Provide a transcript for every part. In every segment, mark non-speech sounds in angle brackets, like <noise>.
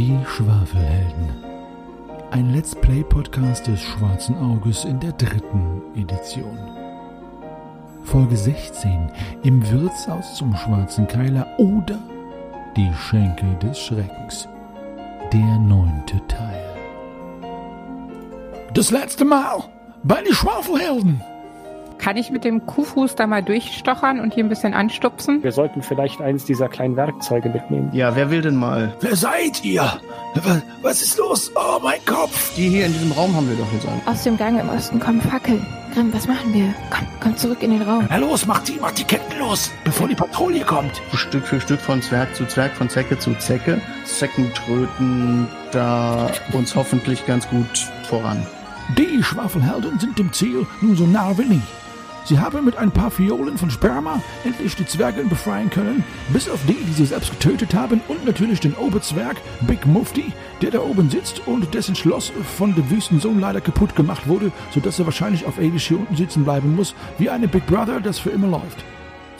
Die Schwafelhelden. Ein Let's Play Podcast des Schwarzen Auges in der dritten Edition. Folge 16 im Wirtshaus zum Schwarzen Keiler oder Die Schenke des Schreckens. Der neunte Teil. Das letzte Mal bei den Schwafelhelden. Kann ich mit dem Kuhfuß da mal durchstochern und hier ein bisschen anstupsen? Wir sollten vielleicht eins dieser kleinen Werkzeuge mitnehmen. Ja, wer will denn mal? Wer seid ihr? Was, ist los? Oh, mein Kopf. Die hier in diesem Raum haben wir doch jetzt alle. Aus dem Gang im Osten kommen Fackeln. Grimm, was machen wir? Komm, komm zurück in den Raum. Na los, macht die, macht die Ketten los, bevor die Patrouille kommt. Stück für Stück von Zwerg zu Zwerg, von Zecke zu Zecke. Zecken tröten da uns hoffentlich ganz gut voran. Die Schwafelhelden sind dem Ziel nun so nah wie nie. Sie haben mit ein paar Fiolen von Sperma endlich die Zwerge befreien können, bis auf die, die sie selbst getötet haben und natürlich den Oberzwerg Big Mufti, der da oben sitzt und dessen Schloss von dem Wüstensohn leider kaputt gemacht wurde, sodass er wahrscheinlich auf ewig hier unten sitzen bleiben muss, wie eine Big Brother, das für immer läuft.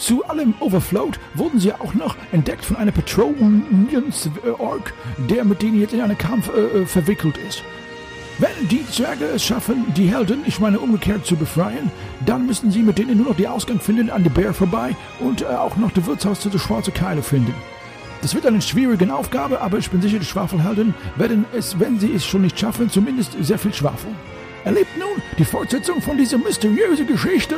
Zu allem Overflowed wurden sie auch noch entdeckt von einer Patronians-Ork, der mit denen jetzt in einen Kampf äh, äh, verwickelt ist. Wenn die Zwerge es schaffen, die Helden, ich meine umgekehrt, zu befreien, dann müssen sie mit denen nur noch den Ausgang finden an der Bär vorbei und äh, auch noch das Wirtshaus zu der Schwarze Keile finden. Das wird eine schwierige Aufgabe, aber ich bin sicher, die Schwafelhelden werden es, wenn sie es schon nicht schaffen, zumindest sehr viel schwafeln. Erlebt nun die Fortsetzung von dieser mysteriösen Geschichte.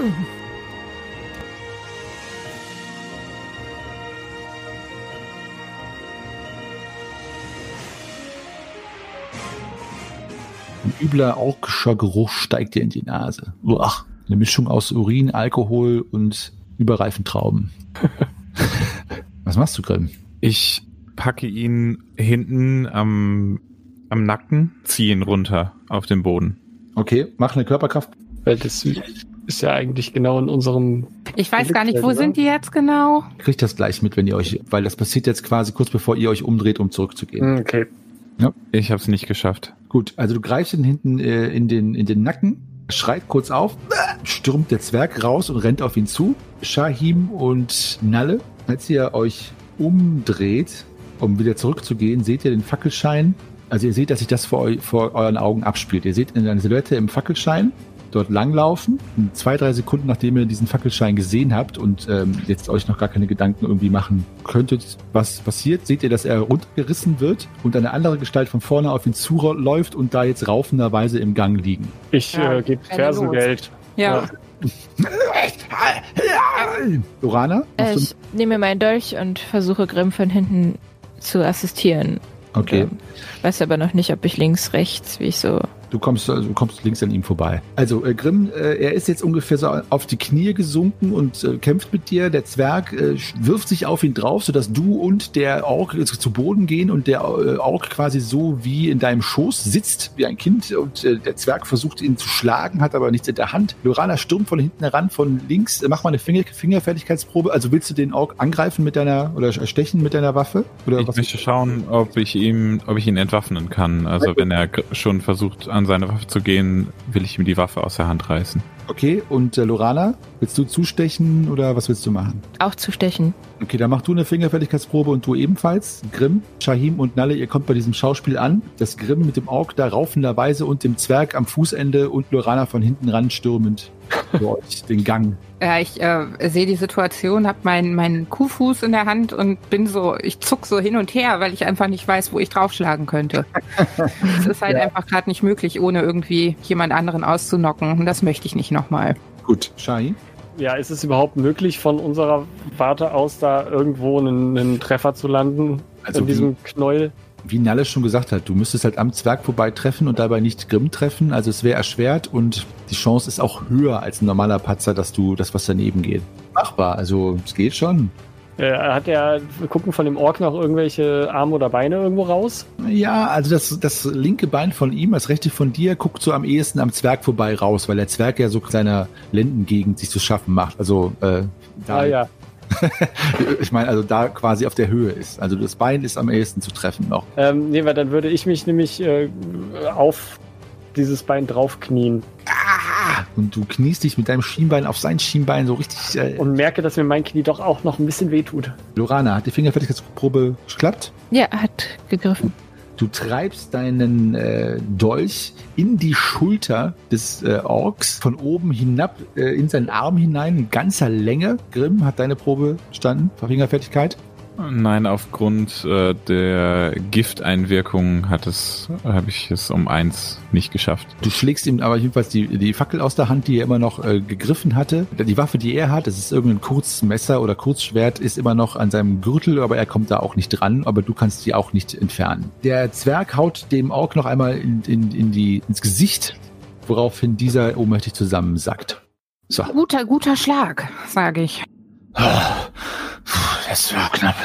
Ein übler orkischer Geruch steigt dir in die Nase. Uah, eine Mischung aus Urin, Alkohol und überreifen Trauben. <laughs> Was machst du, Grimm? Ich packe ihn hinten am, am Nacken, ziehe ihn runter auf den Boden. Okay, mach eine Körperkraft. Weil das ist ja eigentlich genau in unserem. Ich weiß gar nicht, wo Oder? sind die jetzt genau? Kriegt das gleich mit, wenn ihr euch, weil das passiert jetzt quasi kurz bevor ihr euch umdreht, um zurückzugehen. Hm, Okay. Ich habe es nicht geschafft. Gut, also du greifst ihn hinten äh, in, den, in den Nacken, schreit kurz auf, stürmt der Zwerg raus und rennt auf ihn zu. Shahim und Nalle, als ihr euch umdreht, um wieder zurückzugehen, seht ihr den Fackelschein. Also ihr seht, dass sich das vor, eu vor euren Augen abspielt. Ihr seht eine Silhouette im Fackelschein dort langlaufen. Und zwei, drei Sekunden, nachdem ihr diesen Fackelschein gesehen habt und ähm, jetzt euch noch gar keine Gedanken irgendwie machen könntet, was passiert, seht ihr, dass er runtergerissen wird und eine andere Gestalt von vorne auf ihn zuläuft und da jetzt raufenderweise im Gang liegen. Ich Ja, äh, gebe Fersengeld. Ja. <laughs> Lorana? Äh, ich nehme meinen Dolch und versuche Grimm von hinten zu assistieren. Okay. Ähm, Weiß aber noch nicht, ob ich links, rechts, wie ich so. Du kommst, also du kommst links an ihm vorbei. Also äh, Grimm, äh, er ist jetzt ungefähr so auf die Knie gesunken und äh, kämpft mit dir. Der Zwerg äh, wirft sich auf ihn drauf, sodass du und der Ork äh, zu Boden gehen und der äh, Ork quasi so wie in deinem Schoß sitzt, wie ein Kind. Und äh, der Zwerg versucht ihn zu schlagen, hat aber nichts in der Hand. Lorana stürmt von hinten heran, von links. Äh, mach mal eine Finger Fingerfertigkeitsprobe. Also willst du den Ork angreifen mit deiner oder stechen mit deiner Waffe? Oder Ich möchte schauen, ob ich ihm, ob ich ihn entwaffnen kann. Also wenn er schon versucht, an seine Waffe zu gehen, will ich ihm die Waffe aus der Hand reißen. Okay, und äh, Lorana, willst du zustechen oder was willst du machen? Auch zu stechen. Okay, dann mach du eine Fingerfertigkeitsprobe und du ebenfalls. Grimm, Shahim und Nalle, ihr kommt bei diesem Schauspiel an. Das Grimm mit dem Ork da raufenderweise und dem Zwerg am Fußende und Lorana von hinten ran stürmend <laughs> für euch den Gang. Ja, ich äh, sehe die Situation, habe meinen meinen Kuhfuß in der Hand und bin so, ich zuck so hin und her, weil ich einfach nicht weiß, wo ich draufschlagen könnte. <laughs> Es ist halt einfach gerade nicht möglich, ohne irgendwie jemand anderen auszunocken. Und das möchte ich nicht nochmal. Gut, Shahim. Ja, ist es überhaupt möglich, von unserer Warte aus da irgendwo einen, einen Treffer zu landen? Also in diesem Knäuel? Wie Nalle schon gesagt hat, du müsstest halt am Zwerg vorbei treffen und dabei nicht Grimm treffen. Also es wäre erschwert und die Chance ist auch höher als ein normaler Patzer, dass du das, was daneben geht. Machbar, also es geht schon. Äh, hat er, gucken von dem Ork noch irgendwelche Arme oder Beine irgendwo raus? Ja, also das, das linke Bein von ihm, das rechte von dir, guckt so am ehesten am Zwerg vorbei raus, weil der Zwerg ja so seiner Lendengegend sich zu schaffen macht. Also äh, da, Ah ja. <laughs> ich meine, also da quasi auf der Höhe ist. Also das Bein ist am ehesten zu treffen noch. Ähm, nee, weil dann würde ich mich nämlich äh, auf dieses Bein draufknien Und du kniest dich mit deinem Schienbein auf sein Schienbein so richtig. Äh, und merke, dass mir mein Knie doch auch noch ein bisschen wehtut. Lorana, hat die Fingerfertigkeitsprobe geklappt? Ja, hat gegriffen. Du treibst deinen äh, Dolch in die Schulter des äh, Orks, von oben hinab äh, in seinen Arm hinein, in ganzer Länge. Grimm, hat deine Probe bestanden? Fingerfertigkeit? Nein, aufgrund äh, der Gifteinwirkung hat es, habe ich es um eins nicht geschafft. Du schlägst ihm aber jedenfalls die, die Fackel aus der Hand, die er immer noch äh, gegriffen hatte. Die Waffe, die er hat, das ist irgendein Kurzmesser oder Kurzschwert, ist immer noch an seinem Gürtel, aber er kommt da auch nicht dran, aber du kannst die auch nicht entfernen. Der Zwerg haut dem Ork noch einmal in, in, in die, ins Gesicht, woraufhin dieser ohnmächtig zusammensackt. So. Guter, guter Schlag, sage ich. Das war knapp.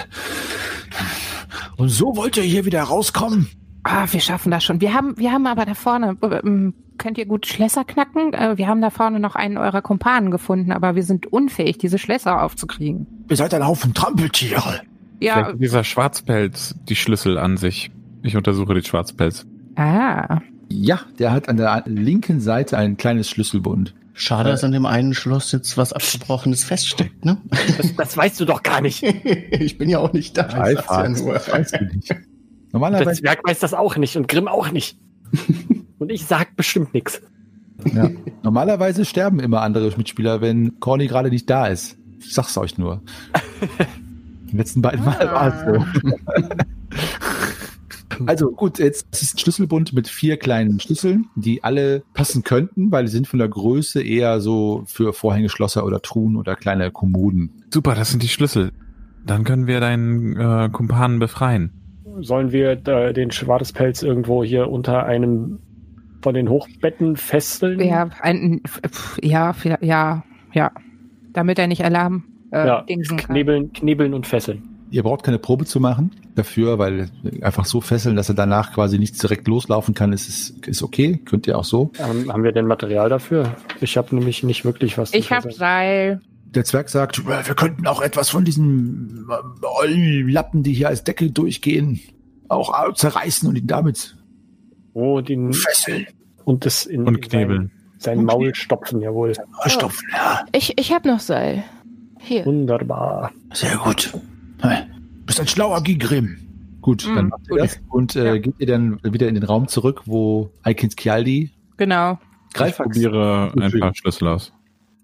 Und so wollt ihr hier wieder rauskommen? Ah, wir schaffen das schon. Wir haben, wir haben aber da vorne, ähm, könnt ihr gut Schlösser knacken? Äh, wir haben da vorne noch einen eurer Kumpanen gefunden, aber wir sind unfähig, diese Schlösser aufzukriegen. Ihr seid ein Haufen Trampeltiere. Vielleicht Ja, hat dieser Schwarzpelz die Schlüssel an sich. Ich untersuche den Schwarzpelz. ah. Ja, der hat an der linken Seite ein kleines Schlüsselbund. Schade, dass an dem einen Schloss jetzt was Abgebrochenes feststeckt, ne? Das, das weißt du doch gar nicht. <laughs> ich bin ja auch nicht da. ich ja nur. weißt du nicht. Normalerweise, Zwerg weiß das auch nicht und Grimm auch nicht. <laughs> Und ich sag bestimmt nichts. ja, normalerweise sterben immer andere Mitspieler, wenn Corny gerade nicht da ist. Ich sag's euch nur. <laughs> Die letzten beiden Mal war es so. Also gut, jetzt ist ein Schlüsselbund mit vier kleinen Schlüsseln, die alle passen könnten, weil die sind von der Größe eher so für Vorhängeschlosser oder Truhen oder kleine Kommoden. Super, das sind die Schlüssel. Dann können wir deinen äh, Kumpanen befreien. Sollen wir äh, den Schwarzpelz irgendwo hier unter einem von den Hochbetten fesseln? Ja, ein, ja, vielleicht- ja, ja. Damit er nicht Alarm äh, ja dingsen kann. knebeln, knebeln und fesseln. Ihr braucht keine Probe zu machen dafür, weil einfach so fesseln, dass er danach quasi nicht direkt loslaufen kann, ist, ist, ist okay. Könnt ihr auch so. Ähm, haben wir denn Material dafür? Ich habe nämlich nicht wirklich was. zu Ich hab fesseln. Seil. Der Zwerg sagt, Wir könnten auch etwas von diesen äh, Lappen, die hier als Deckel durchgehen, auch zerreißen und ihn damit Oh, den fesseln, und das in Und in knebeln. Sein, sein Maul stopfen, jawohl. stopfen. Ja, Ich, ich hab noch Seil. Hier. Wunderbar. sehr gut. Hä, Bist ein schlauer Gigrim. Gut, Mm, dann macht ihr das und äh, Ja. geht ihr dann wieder in den Raum zurück, wo Aikins Kialdi Genau. Ich Greifax. probiere ein paar Schlüssel aus.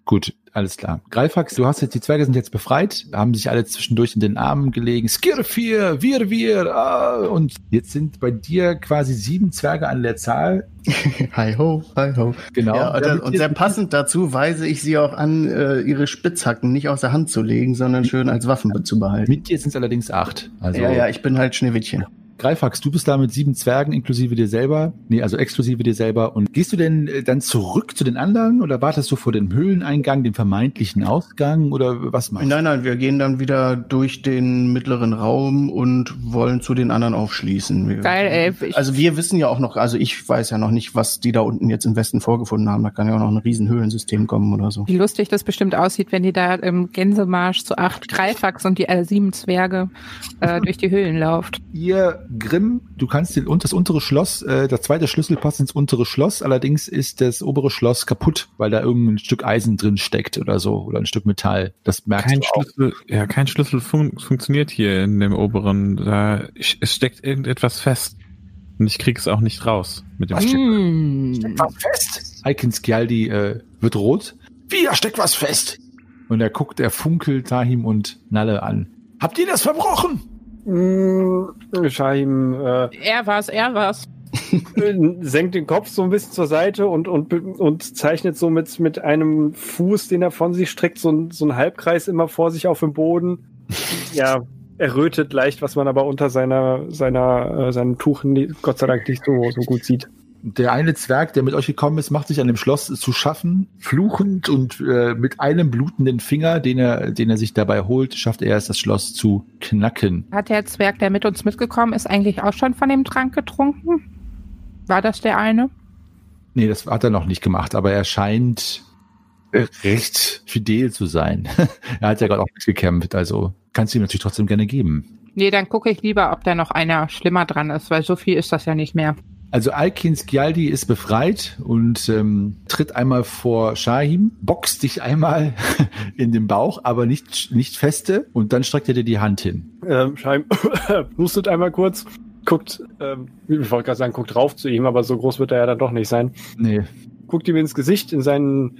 Gut, alles klar. Greifax, du hast jetzt, die Zwerge sind jetzt befreit, haben sich alle zwischendurch in den Armen gelegen. Skirfir, wir, wir, ah, und jetzt sind bei dir quasi sieben Zwerge an der Zahl. <laughs> Hi ho, hi ho. Genau. Ja, und, Damit und sehr passend dazu weise ich sie auch an, äh, ihre Spitzhacken nicht aus der Hand zu legen, sondern schön als Waffen zu behalten. Mit dir sind es allerdings acht. Also ja, ja, ich bin halt Schneewittchen. Greifax, du bist da mit sieben Zwergen inklusive dir selber. Nee, also exklusive dir selber. Und gehst du denn äh, dann zurück zu den anderen oder wartest du vor dem Höhleneingang, dem vermeintlichen Ausgang oder was meinst du? Nein, nein, wir gehen dann wieder durch den mittleren Raum und wollen zu den anderen aufschließen. Wir, Geil, ey. Ich, Also wir wissen ja auch noch, also ich weiß ja noch nicht, was die da unten jetzt im Westen vorgefunden haben. Da kann ja auch noch ein riesen Höhlensystem kommen oder so. wie lustig das bestimmt aussieht, wenn die da im Gänsemarsch zu acht Greifax und die äh, sieben Zwerge äh, durch die Höhlen <laughs> lauft. Ihr Grimm, du kannst den, und das untere Schloss, äh, das zweite Schlüssel passt ins untere Schloss, allerdings ist das obere Schloss kaputt, weil da irgendein Stück Eisen drin steckt oder so oder ein Stück Metall. Das merkst Kein du auch. Schlüssel, ja, kein Schlüssel fun funktioniert hier in dem oberen. Da, es steckt irgendetwas fest. Und ich krieg's auch nicht raus mit dem Was? Stück. Hm. Was fest? Aikins Gialdi äh, wird rot Wie, da steckt was fest. und er guckt, er funkelt Tahim und Nalle an. Habt ihr das verbrochen? Mm, Shahim äh, Er war's, er war's. <laughs> senkt den Kopf so ein bisschen zur Seite und, und, und zeichnet so mit, mit einem Fuß, den er von sich streckt, so, ein- so einen Halbkreis immer vor sich auf dem Boden. Ja, er rötet leicht, was man aber unter seiner, seiner, äh, seinem Tuch Gott sei Dank nicht so, so gut sieht. Der eine Zwerg, der mit euch gekommen ist, macht sich an dem Schloss zu schaffen, fluchend und äh, mit einem blutenden Finger, den er, den er sich dabei holt, schafft er es, das Schloss zu knacken. Hat der Zwerg, der mit uns mitgekommen ist, eigentlich auch schon von dem Trank getrunken? War das der eine? Nee, das hat er noch nicht gemacht, aber er scheint äh, recht fidel zu sein. <laughs> er hat ja gerade auch mitgekämpft, also kannst du ihm natürlich trotzdem gerne geben. Nee, dann gucke ich lieber, ob da noch einer schlimmer dran ist, weil so viel ist das ja nicht mehr. Also Alkins Gialdi ist befreit und ähm, tritt einmal vor Shahim, boxt dich einmal <laughs> in den Bauch, aber nicht, nicht feste und dann streckt er dir die Hand hin. Ähm, Shahim <coughs> hustet einmal kurz. guckt, ähm, ich wollte gerade sagen, guckt drauf zu ihm, aber so groß wird er ja dann doch nicht sein. Nee. Guckt ihm ins Gesicht, in seinen,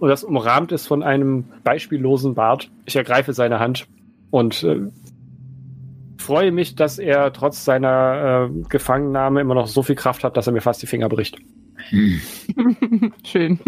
das umrahmt ist von einem beispiellosen Bart. Ich ergreife seine Hand und äh, freue mich, dass er trotz seiner äh, Gefangennahme immer noch so viel Kraft hat, dass er mir fast die Finger bricht. <laughs> Schön.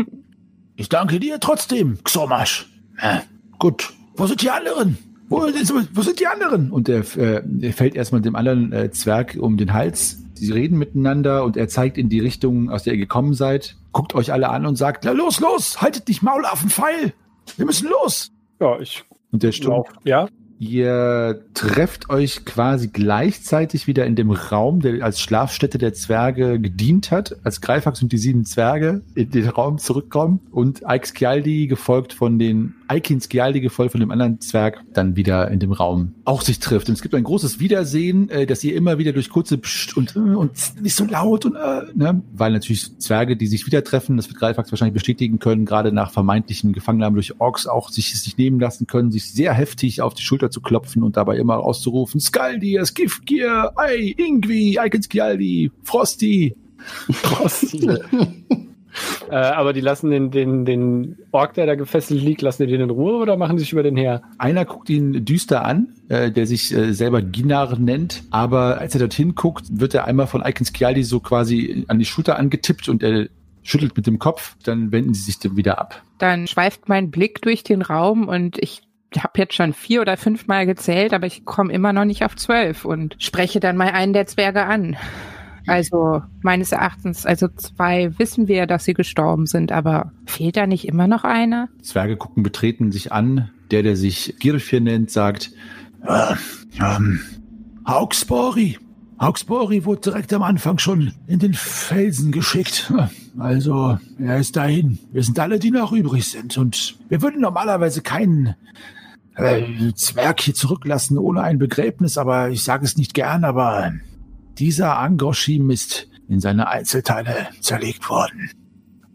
Ich danke dir trotzdem, Xomasch. Äh, gut. Wo sind die anderen? Wo, wo sind die anderen? Und er, äh, er fällt erstmal dem anderen äh, Zwerg um den Hals. Sie reden miteinander und er zeigt in die Richtung, aus der ihr gekommen seid, guckt euch alle an und sagt, Na los, los, haltet nicht Maul auf den Pfeil. Wir müssen los. Ja, ich und der Sturm. Ja, Ihr trefft euch quasi gleichzeitig wieder in dem Raum, der als Schlafstätte der Zwerge gedient hat, als Greifax und die sieben Zwerge in den Raum zurückkommen und Ike Scialdi gefolgt von den Aikin Scialdi gefolgt von dem anderen Zwerg dann wieder in dem Raum auch sich trifft. Und es gibt ein großes Wiedersehen, äh, dass ihr immer wieder durch kurze Psst und, äh, und nicht so laut und äh, ne? weil natürlich Zwerge, die sich wieder treffen, das wird Greifax wahrscheinlich bestätigen können, gerade nach vermeintlichen Gefangennahmen durch Orks auch sich, sich nehmen lassen können, sich sehr heftig auf die Schulter zu klopfen und dabei immer auszurufen, Skaldi, Skifgir, Ei, Ingvi, Aiken Scialdi, Frosty. Frosty. <laughs> äh, aber die lassen den, den, den Ork, der da gefesselt liegt, lassen die den in Ruhe oder machen die sich über den her? Einer guckt ihn düster an, äh, der sich äh, selber Ginar nennt, aber als er dorthin guckt, wird er einmal von Aiken Scialdi so quasi an die Schulter angetippt und er schüttelt mit dem Kopf, dann wenden sie sich dann wieder ab. Dann schweift mein Blick durch den Raum und ich habe jetzt schon vier oder fünfmal gezählt, aber ich komme immer noch nicht auf zwölf und spreche dann mal einen der Zwerge an. Also meines Erachtens, also zwei wissen wir, dass sie gestorben sind, aber fehlt da nicht immer noch einer? Zwerge gucken betreten sich an. Der, der sich Girfir nennt, sagt, Äh, ähm, Hauksbori. Hauksbori wurde direkt am Anfang schon in den Felsen geschickt. Also, er ist dahin. Wir sind alle, die noch übrig sind. Und wir würden normalerweise keinen äh, Zwerg hier zurücklassen ohne ein Begräbnis, aber ich sage es nicht gern, aber dieser Angoshim ist in seine Einzelteile zerlegt worden.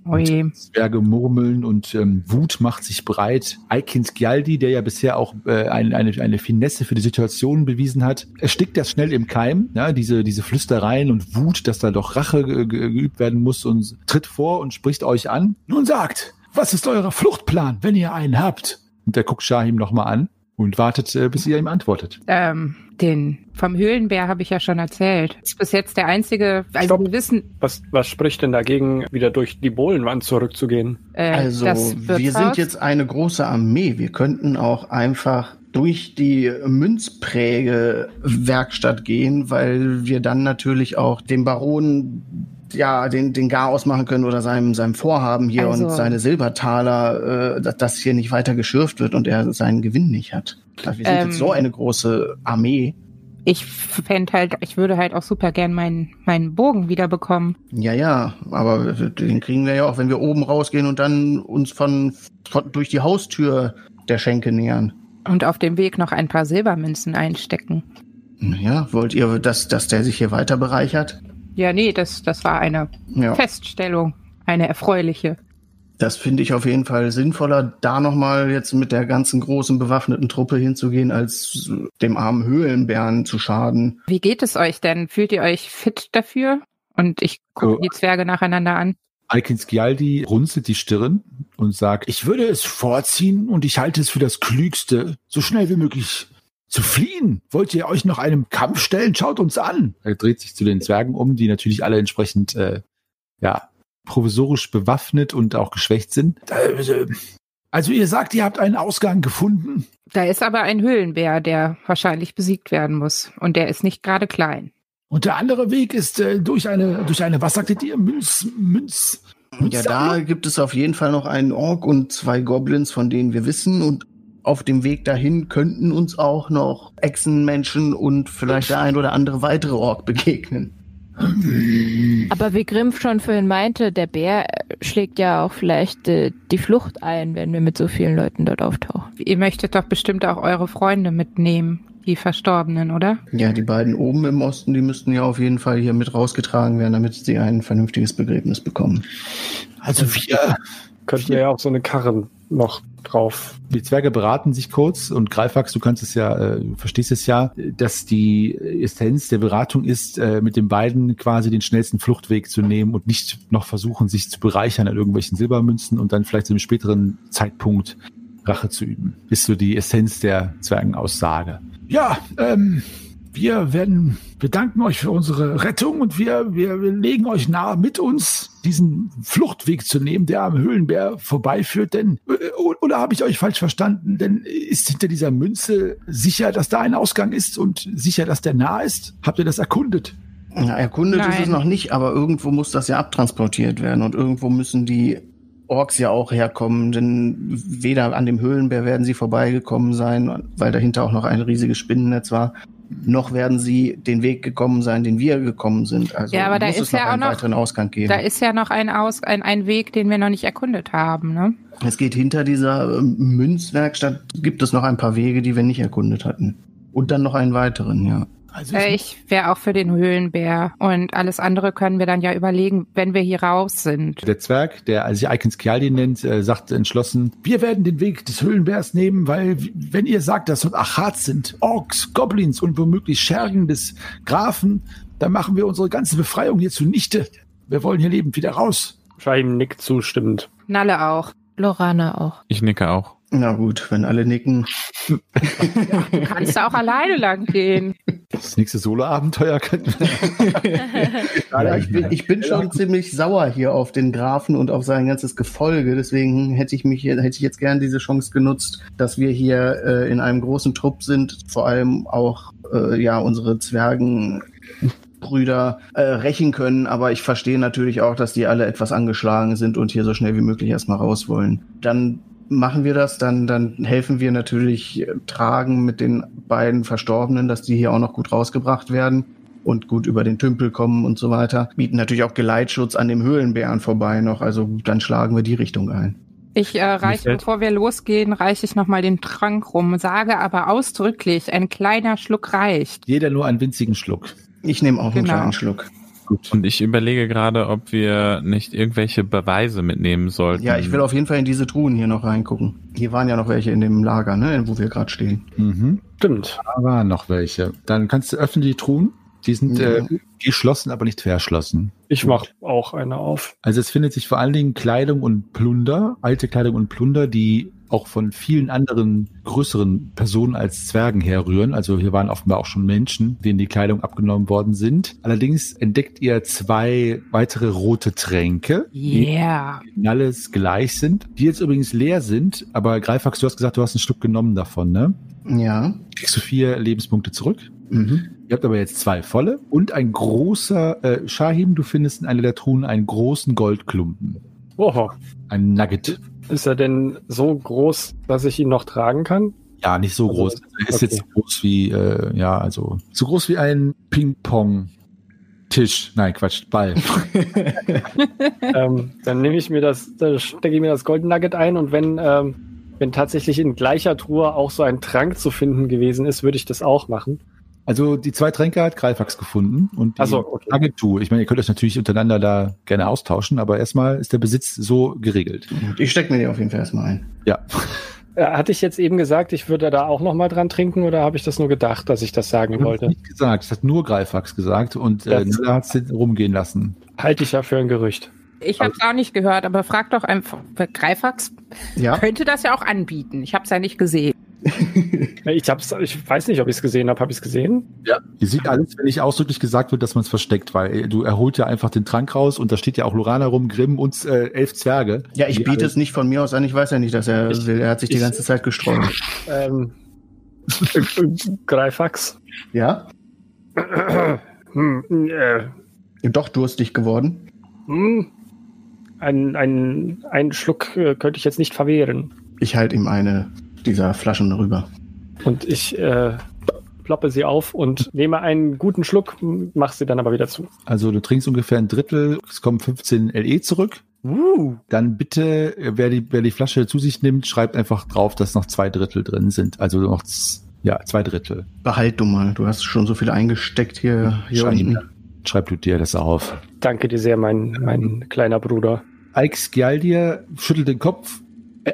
Oje. Zwerge murmeln und ähm, Wut macht sich breit. Aikins Gjaldi, der ja bisher auch äh, eine, eine, eine Finesse für die Situation bewiesen hat, erstickt das schnell im Keim, ja, diese, diese Flüstereien und Wut, dass da doch Rache ge geübt werden muss und tritt vor und spricht euch an. Nun sagt, was ist euer Fluchtplan, wenn ihr einen habt? Und der guckt Shahim nochmal an und wartet, äh, bis ihr ihm antwortet. Ähm, den vom Höhlenbär habe ich ja schon erzählt. Ist bis jetzt der einzige, also Stopp. wir wissen, Was, was spricht denn dagegen, wieder durch die Bohlenwand zurückzugehen? äh, Also, wir sind jetzt eine große Armee. Wir könnten auch einfach durch die Münzprägewerkstatt gehen, weil wir dann natürlich auch dem Baron ja den den Garaus machen können oder seinem seinem Vorhaben hier Also- und seine Silbertaler, äh, dass das hier nicht weiter geschürft wird und er seinen Gewinn nicht hat. Also wir sind Ähm, jetzt so eine große Armee. Ich fände halt, ich würde halt auch super gern meinen, meinen Bogen wiederbekommen. Ja, ja, aber den kriegen wir ja auch, wenn wir oben rausgehen und dann uns von, von durch die Haustür der Schenke nähern. Und auf dem Weg noch ein paar Silbermünzen einstecken. Ja, wollt ihr, dass, dass der sich hier weiter bereichert? Ja, nee, das, das war eine Ja, Feststellung. Eine erfreuliche. das finde ich auf jeden Fall sinnvoller, da nochmal jetzt mit der ganzen großen bewaffneten Truppe hinzugehen, als dem armen Höhlenbären zu schaden. Wie geht es euch denn? Fühlt ihr euch fit dafür? Und ich gucke Oh. die Zwerge nacheinander an. Aikins Gjaldi runzelt die Stirn und sagt, Ich würde es vorziehen und ich halte es für das Klügste, so schnell wie möglich zu fliehen. Wollt ihr euch noch einem Kampf stellen? Schaut uns an. er dreht sich zu den Zwergen um, die natürlich alle entsprechend, äh, ja, provisorisch bewaffnet und auch geschwächt sind. Äh, Also ihr sagt, ihr habt einen Ausgang gefunden. Da ist aber ein Höhlenbär, der wahrscheinlich besiegt werden muss. Und der ist nicht gerade klein. Und der andere Weg ist äh, durch eine, durch eine, was sagtet ihr? Münz, Münz. Ja, da gibt es auf jeden Fall noch einen Ork und zwei Goblins, von denen wir wissen. Und auf dem Weg dahin könnten uns auch noch Echsenmenschen und vielleicht der ein oder andere weitere Ork begegnen. Aber wie Grimm schon vorhin meinte, der Bär äh, schlägt ja auch vielleicht äh, die Flucht ein, wenn wir mit so vielen Leuten dort auftauchen. Ihr möchtet doch bestimmt auch eure Freunde mitnehmen, die Verstorbenen, oder? Ja, die beiden oben im Osten, die müssten ja auf jeden Fall hier mit rausgetragen werden, damit sie ein vernünftiges Begräbnis bekommen. Also wir, Könnten wir ja auch so eine Karren noch drauf. Die Zwerge beraten sich kurz und Greifax, du kannst es ja, äh, verstehst es ja, dass die Essenz der Beratung ist, äh, mit den beiden quasi den schnellsten Fluchtweg zu nehmen und nicht noch versuchen, sich zu bereichern an irgendwelchen Silbermünzen und dann vielleicht zu einem späteren Zeitpunkt Rache zu üben. Ist so die Essenz der Zwergenaussage. Ja, ähm, wir werden, wir danken euch für unsere Rettung und wir, wir, wir legen euch nahe, mit uns diesen Fluchtweg zu nehmen, der am Höhlenbär vorbeiführt. Denn, äh, oder habe ich euch falsch verstanden? Denn ist hinter dieser Münze sicher, dass da ein Ausgang ist und sicher, dass der nah ist? Habt ihr das erkundet? Ja, erkundet ist Nein. es noch nicht, aber irgendwo muss das ja abtransportiert werden und irgendwo müssen die Orks ja auch herkommen, denn weder an dem Höhlenbär werden sie vorbeigekommen sein, weil dahinter auch noch ein riesiges Spinnennetz war, noch werden sie den Weg gekommen sein, den wir gekommen sind. Also Ja, aber da muss ist es noch ja auch einen noch- weiteren Ausgang geben. Da ist ja noch ein, Aus, ein, ein Weg, den wir noch nicht erkundet haben. Ne? es geht hinter dieser ähm, Münzwerkstatt, gibt es noch ein paar Wege, die wir nicht erkundet hatten. Und dann noch einen weiteren, ja. Also Äh, ich wäre auch für den Höhlenbär. Und alles andere können wir dann ja überlegen, wenn wir hier raus sind. Der Zwerg, der sich Icons Kialdi nennt, äh, sagt entschlossen, Wir werden den Weg des Höhlenbärs nehmen, weil wenn ihr sagt, dass dort Achats sind, Orks, Goblins und womöglich Schergen des Grafen, dann machen wir unsere ganze Befreiung hier zunichte. Wir wollen hier lebend wieder raus. Schreiben nickt zustimmend. Nalle auch. Lorana auch. Ich nicke auch. Na gut, wenn alle nicken. <laughs> Du kannst auch alleine lang gehen. <laughs> das nächste Solo-Abenteuer könnten wir ich, bin, ich bin schon ziemlich sauer hier auf den Grafen und auf sein ganzes Gefolge. Deswegen hätte ich mich hätte ich jetzt gern diese Chance genutzt, dass wir hier äh, in einem großen Trupp sind, vor allem auch äh, ja unsere Zwergen. Brüder äh, rächen können, aber ich verstehe natürlich auch, dass die alle etwas angeschlagen sind und hier so schnell wie möglich erstmal raus wollen. Dann machen wir das, dann, dann helfen wir natürlich äh, tragen mit den beiden Verstorbenen, dass die hier auch noch gut rausgebracht werden und gut über den Tümpel kommen und so weiter. Bieten natürlich auch Geleitschutz an dem Höhlenbären vorbei noch, also dann schlagen wir die Richtung ein. Ich äh, reiche, bevor wir losgehen, reiche ich nochmal den Trank rum, sage aber ausdrücklich, ein kleiner Schluck reicht. jeder nur einen winzigen Schluck. Ich nehme auch einen Genau. kleinen Schluck. Gut. Und ich überlege gerade, ob wir nicht irgendwelche Beweise mitnehmen sollten. Ja, ich will auf jeden Fall in diese Truhen hier noch reingucken. Hier waren ja noch welche in dem Lager, ne, wo wir gerade stehen. Mhm. Stimmt. Da waren noch welche. Dann kannst du öffnen die Truhen. Die sind Ja. äh, geschlossen, aber nicht verschlossen. Ich mach auch eine auf. Also es findet sich vor allen Dingen Kleidung und Plunder, alte Kleidung und Plunder, die auch von vielen anderen größeren Personen als Zwergen herrühren. Also hier waren offenbar auch schon Menschen, denen die Kleidung abgenommen worden sind. Allerdings entdeckt ihr zwei weitere rote Tränke, Yeah. die alles gleich sind, die jetzt übrigens leer sind. Aber Greifax, du hast gesagt, du hast einen Schluck genommen davon, ne? Ja. Kriegst du vier Lebenspunkte zurück. Mhm. Ihr habt aber jetzt zwei volle und ein großer, äh, Shahim, du findest in einer der Truhen einen großen Goldklumpen. Oho. Ein Nugget. Ist er denn so groß, dass ich ihn noch tragen kann? Ja, nicht so Also, groß. Er ist okay. jetzt so groß wie, äh, ja, also so groß wie ein Ping-Pong-Tisch. Nein, Quatsch, Ball. <laughs> <laughs> <laughs> ähm, dann nehme ich mir das, da stecke ich mir das Golden Nugget ein und wenn, ähm, wenn tatsächlich in gleicher Truhe auch so ein Trank zu finden gewesen ist, würde ich das auch machen. Also die zwei Tränke hat Greifax gefunden und die Ach so, okay. Agentur. Ich meine, ihr könnt euch natürlich untereinander da gerne austauschen, aber erstmal ist der Besitz so geregelt. Ich stecke mir die auf jeden Fall erstmal ein. <laughs> Ja. Hatte ich jetzt eben gesagt, ich würde da auch noch mal dran trinken oder habe ich das nur gedacht, dass ich das sagen Ich habe wollte? nicht gesagt, das hat nur Greifax gesagt und äh, Nella hat es rumgehen lassen. Halte ich ja für ein Gerücht. Ich habe es auch nicht gehört, aber frag doch einfach, Greifax Ja. könnte das ja auch anbieten. Ich habe es ja nicht gesehen. Ich, hab's, ich weiß nicht, ob ich es gesehen habe. Habe ich es gesehen? Ja. Ihr seht alles, wenn nicht ausdrücklich gesagt wird, dass man es versteckt, weil äh, du erholt ja einfach den Trank raus und da steht ja auch Lorana rum, Grimm und äh, elf Zwerge. Ja, ich Die biete es nicht von mir aus an. Ich weiß ja nicht, dass er Ich- will. Er hat sich die ich- ganze Zeit gestreut. Ähm, <laughs> Greifax. Ja? <clears throat> Hm, äh, Doch durstig geworden. hm, ein, ein, einen Schluck äh, könnte ich jetzt nicht verwehren. Ich halte ihm eine dieser Flaschen rüber. Und ich äh, ploppe sie auf und nehme einen guten Schluck, mache sie dann aber wieder zu. Also du trinkst ungefähr ein Drittel, es kommen 15 LE zurück. Uh. Dann bitte, wer die, wer die Flasche zu sich nimmt, schreibt einfach drauf, dass noch zwei Drittel drin sind. Also noch, ja, zwei Drittel. Behalt du mal. Du hast schon so viel eingesteckt hier, hier Schein. unten. Schreib du dir das auf. Danke dir sehr, mein, mein kleiner Bruder. Ike Skjaldir schüttelt den Kopf.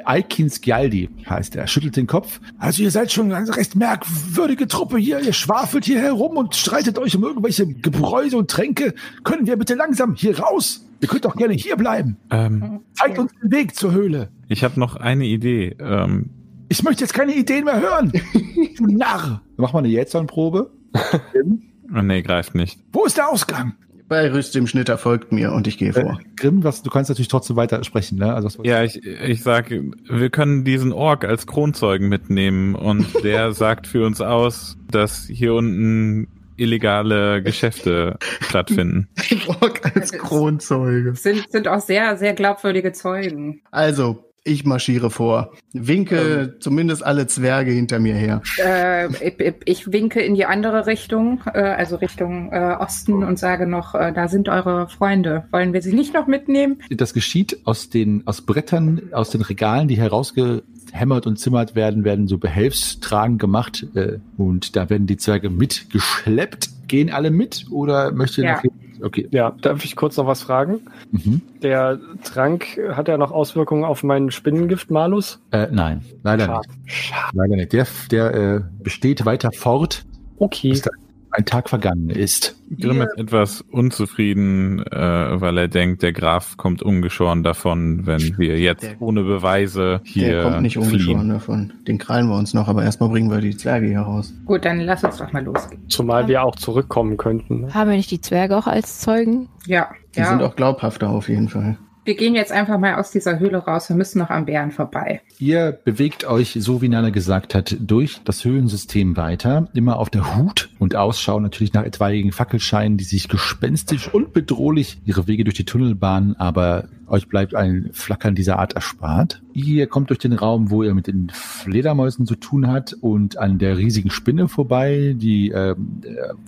Aikin Skjaldi heißt er. Schüttelt den Kopf. Also ihr seid schon eine recht merkwürdige Truppe hier. Ihr schwafelt hier herum und streitet euch um irgendwelche Gebräuse und Tränke. Können wir bitte langsam hier raus? Ihr könnt doch gerne hier bleiben. Ähm, Zeigt uns den Weg zur Höhle. ich habe noch eine Idee. Ähm, Ich möchte jetzt keine Ideen mehr hören. <laughs> Du Narr. Mach mal eine Jetson-Probe. <laughs> nee, greift nicht. Wo ist der Ausgang? Bei Rüst im Schnitter folgt mir und ich gehe vor. Grimm, was, du kannst natürlich trotzdem weiter sprechen, ne? Also, Ja, ich, ich sag, wir können diesen Ork als Kronzeugen mitnehmen und <laughs> der sagt für uns aus, dass hier unten illegale Geschäfte stattfinden. <laughs> Rock als Kronzeuge. Sind, sind auch sehr, sehr glaubwürdige Zeugen. Also, ich marschiere vor. Winke zumindest alle Zwerge hinter mir her. Äh, ich, ich winke in die andere Richtung, äh, also Richtung äh, Osten und sage noch, äh, da sind eure Freunde. Wollen wir sie nicht noch mitnehmen? Das geschieht aus den, aus Brettern, aus den Regalen, die herausgehämmert und zimmert werden, werden so behelfstragend gemacht, äh, und da werden die Zwerge mitgeschleppt. Gehen alle mit oder möchte Ja. noch Okay. Ja, darf ich kurz noch was fragen? Mhm. Der Trank hat ja noch Auswirkungen auf meinen Spinnengift Malus? Äh, nein, leider Schade. nicht. Leider nicht. Der, der äh, besteht weiter fort, Okay. bis da ein Tag vergangen ist. Grimm ist etwas unzufrieden, äh, weil er denkt, der Graf kommt ungeschoren davon, wenn wir jetzt Der- ohne Beweise hier Der kommt nicht ungeschoren fliehen. davon. Den krallen wir uns noch, aber erstmal bringen wir die Zwerge hier raus. Gut, dann lass uns doch mal losgehen. Zumal wir auch zurückkommen könnten. Ne? Haben wir nicht die Zwerge auch als Zeugen? Ja, Die sind ja. auch glaubhafter auf jeden Fall. Wir gehen jetzt einfach mal aus dieser Höhle raus. Wir müssen noch am Bären vorbei. Ihr bewegt euch, so wie Nana gesagt hat, durch das Höhlensystem weiter, immer auf der Hut und Ausschau natürlich nach etwaigen Fackelscheinen, die sich gespenstisch und bedrohlich ihre Wege durch die Tunnel bahnen, aber euch bleibt ein Flackern dieser Art erspart. Ihr kommt durch den Raum, wo ihr mit den Fledermäusen zu tun habt und an der riesigen Spinne vorbei, die, äh,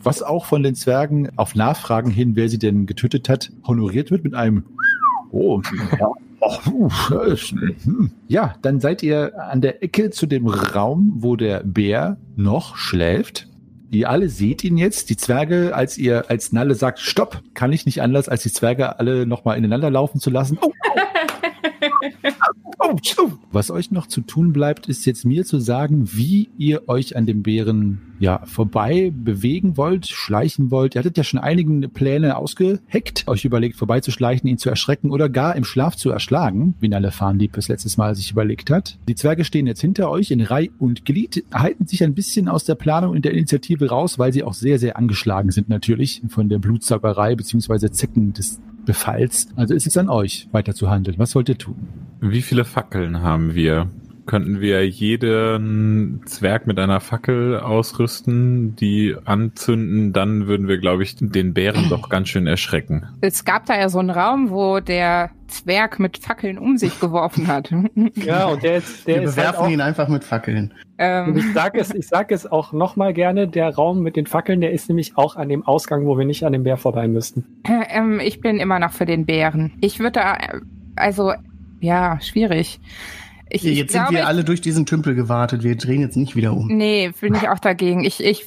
was auch von den Zwergen auf Nachfragen hin, wer sie denn getötet hat, honoriert wird mit einem Oh, ja. Hm. Ja, dann seid ihr an der Ecke zu dem Raum, wo der Bär noch schläft. Ihr alle seht ihn jetzt. Die Zwerge, als ihr, als Nalle sagt, stopp, kann ich nicht anders, als die Zwerge alle nochmal ineinander laufen zu lassen. Oh, oh. Was euch noch zu tun bleibt, ist jetzt mir zu sagen, wie ihr euch an dem Bären ja vorbei bewegen wollt, schleichen wollt. Ihr hattet ja schon einige Pläne ausgeheckt, euch überlegt, vorbeizuschleichen, ihn zu erschrecken oder gar im Schlaf zu erschlagen, wie Nalle Farndieb es letztes Mal sich überlegt hat. Die Zwerge stehen jetzt hinter euch in Reih und Glied, halten sich ein bisschen aus der Planung und der Initiative raus, weil sie auch sehr, sehr angeschlagen sind natürlich von der Blutsaugerei beziehungsweise Zecken des Befalls. Also ist es an euch, weiter zu handeln. Was wollt ihr tun? Wie viele Fackeln haben wir? Könnten wir jeden Zwerg mit einer Fackel ausrüsten, die anzünden, dann würden wir, glaube ich, den Bären doch ganz schön erschrecken. Es gab da ja so einen Raum, wo der Zwerg mit Fackeln um sich geworfen hat. <laughs> Ja, und der ist, der wir ist halt bewerfen auch, ihn einfach mit Fackeln. ähm, ich sage es, ich sag es auch nochmal gerne, der Raum mit den Fackeln, der ist nämlich auch an dem Ausgang, wo wir nicht an dem Bär vorbei müssten. ähm, ich bin immer noch für den Bären. Ich würde da, äh, also, ja, schwierig. Ich, ich Jetzt sind glaube, wir alle durch diesen Tümpel gewartet. Wir drehen jetzt nicht wieder um. Nee, bin ich auch dagegen. Ich, ich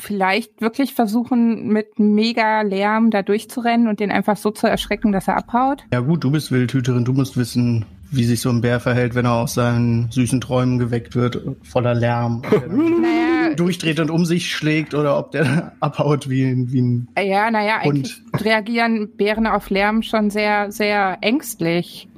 vielleicht wirklich versuchen, mit mega Lärm da durchzurennen und den einfach so zu erschrecken, dass er abhaut. Ja gut, du bist Wildhüterin, du musst wissen, wie sich so ein Bär verhält, wenn er aus seinen süßen Träumen geweckt wird, voller Lärm. <laughs> Naja, durchdreht und um sich schlägt oder ob der <laughs> abhaut wie, ein- wie ein... ja, naja, eigentlich reagieren Bären auf Lärm schon sehr, sehr ängstlich.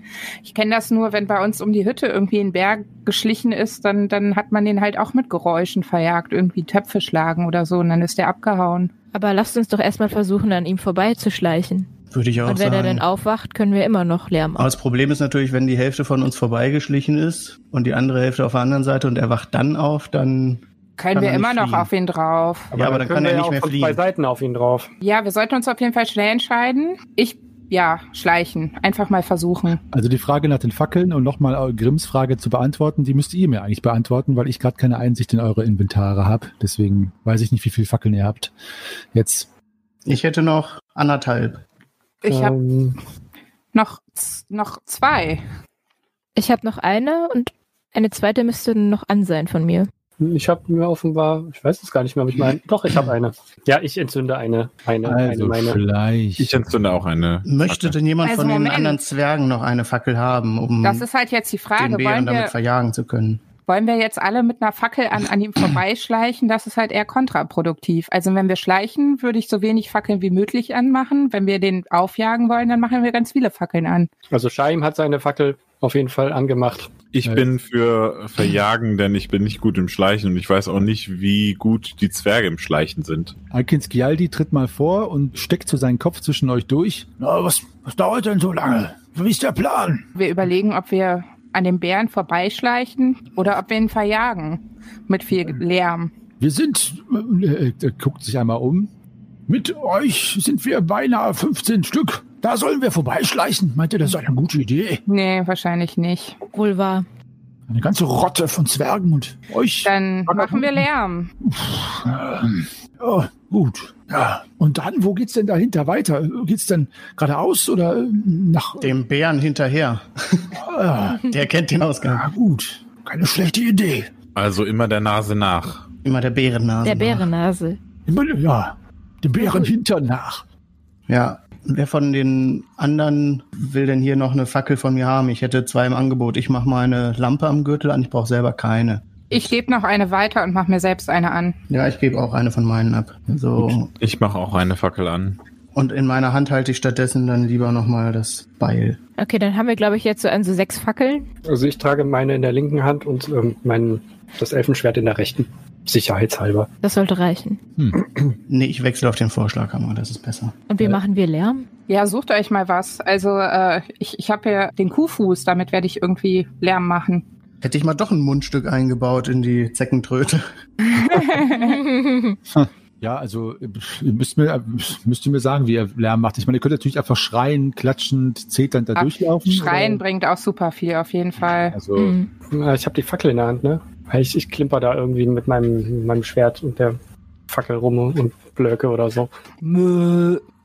Ich kenne das nur, wenn bei uns um die Hütte irgendwie ein Bär geschlichen ist, dann, dann hat man den halt auch mit Geräuschen verjagt, irgendwie Töpfe schlagen oder so, und dann ist der abgehauen. Aber lasst uns doch erstmal versuchen, an ihm vorbeizuschleichen. Würde ich auch Und wenn er sagen. dann aufwacht, können wir immer noch Lärm Aber das Problem ist natürlich, wenn die Hälfte von uns vorbeigeschlichen ist und die andere Hälfte auf der anderen Seite und er wacht dann auf, dann... Können Kann wir er immer nicht noch fliehen. auf ihn drauf. ja, aber dann kann können er wir nicht auch mehr von zwei fliehen. Seiten auf ihn drauf. Ja, wir sollten uns auf jeden Fall schnell entscheiden. Ich, ja, schleichen. Einfach mal versuchen. Also die Frage nach den Fackeln und nochmal Grimms Frage zu beantworten, die müsst ihr mir eigentlich beantworten, weil ich gerade keine Einsicht in eure Inventare habe. Deswegen weiß ich nicht, wie viele Fackeln ihr habt. Jetzt. Ich hätte noch anderthalb. Ich habe Ähm, noch, noch zwei. Ich habe noch eine und eine zweite müsste noch an sein von mir. Ich habe mir offenbar, ich weiß es gar nicht mehr, ob ich meine. Doch, ich habe eine. Ja, ich entzünde eine, eine, Also eine meine. vielleicht. Ich entzünde auch eine. Möchte Fackel. denn jemand Also von den Moment. anderen Zwergen noch eine Fackel haben, um Das ist halt jetzt die den Frage. Bären Wollen damit wir, verjagen zu können? wollen wir jetzt alle mit einer Fackel an, an ihm vorbeischleichen? Das ist halt eher kontraproduktiv. Also wenn wir schleichen, würde ich so wenig Fackeln wie möglich anmachen. Wenn wir den aufjagen wollen, dann machen wir ganz viele Fackeln an. Also Shaim hat seine Fackel auf jeden Fall angemacht. Ich Äh. bin für Verjagen, denn ich bin nicht gut im Schleichen und ich weiß auch nicht, wie gut die Zwerge im Schleichen sind. Alkin Skialdi tritt mal vor und steckt so seinen Kopf zwischen euch durch. Na, was, was dauert denn so lange? Wie ist der Plan? Wir überlegen, ob wir an dem Bären vorbeischleichen oder ob wir ihn verjagen. Mit viel Lärm. Wir sind, Äh, Er guckt sich einmal um. mit euch sind wir beinahe 15 Stück. Da sollen wir vorbeischleichen. Meint ihr, das ist eine gute Idee? Nee, wahrscheinlich nicht. Wohl wahr. Eine ganze Rotte von Zwergen und euch. Dann machen wir Lärm. Ja, gut. Ja. Und dann, wo geht's denn dahinter weiter? Geht's denn geradeaus oder äh, nach? Dem Bären hinterher. Ah, Der kennt den Ausgang. ja, gut. Keine schlechte Idee. Also immer der Nase nach. Immer der Bärennase. Der Bärennase. Immer, ja, dem Bären hintern nach. Ja. Wer von den anderen will denn hier noch eine Fackel von mir haben? Ich hätte zwei im Angebot. Ich mache mal eine Lampe am Gürtel an. Ich brauche selber keine. Ich gebe noch eine weiter und mache mir selbst eine an. Ja, ich gebe auch eine von meinen ab. So. Ich mache auch eine Fackel an. Und in meiner Hand halte ich stattdessen dann lieber nochmal das Beil. Okay, dann haben wir, glaube ich, jetzt so an so sechs Fackeln. Also ich trage meine in der linken Hand und ähm, mein, das Elfenschwert in der rechten. Sicherheitshalber. Das sollte reichen. <clears throat> Nee, ich wechsle auf den Vorschlaghammer, das ist besser. Und wie machen wir Lärm? Ja, sucht euch mal was. Also äh, ich, ich habe ja den Kuhfuß, damit werde ich irgendwie Lärm machen. Hätte ich mal doch ein Mundstück eingebaut in die Zeckentröte. <laughs> <laughs> <laughs> Ja, also äh, ihr müsst mir, müsst ihr mir sagen, wie ihr Lärm macht. Ich meine, ihr könnt natürlich einfach schreien, klatschend, zeternd da Ach, durchlaufen. Schreien oder? bringt auch super viel, auf jeden Fall. Also, Mhm. Ich habe die Fackel in der Hand, ne? Ich, ich klimper da irgendwie mit meinem, mit meinem Schwert und der Fackel rum und blöke oder so.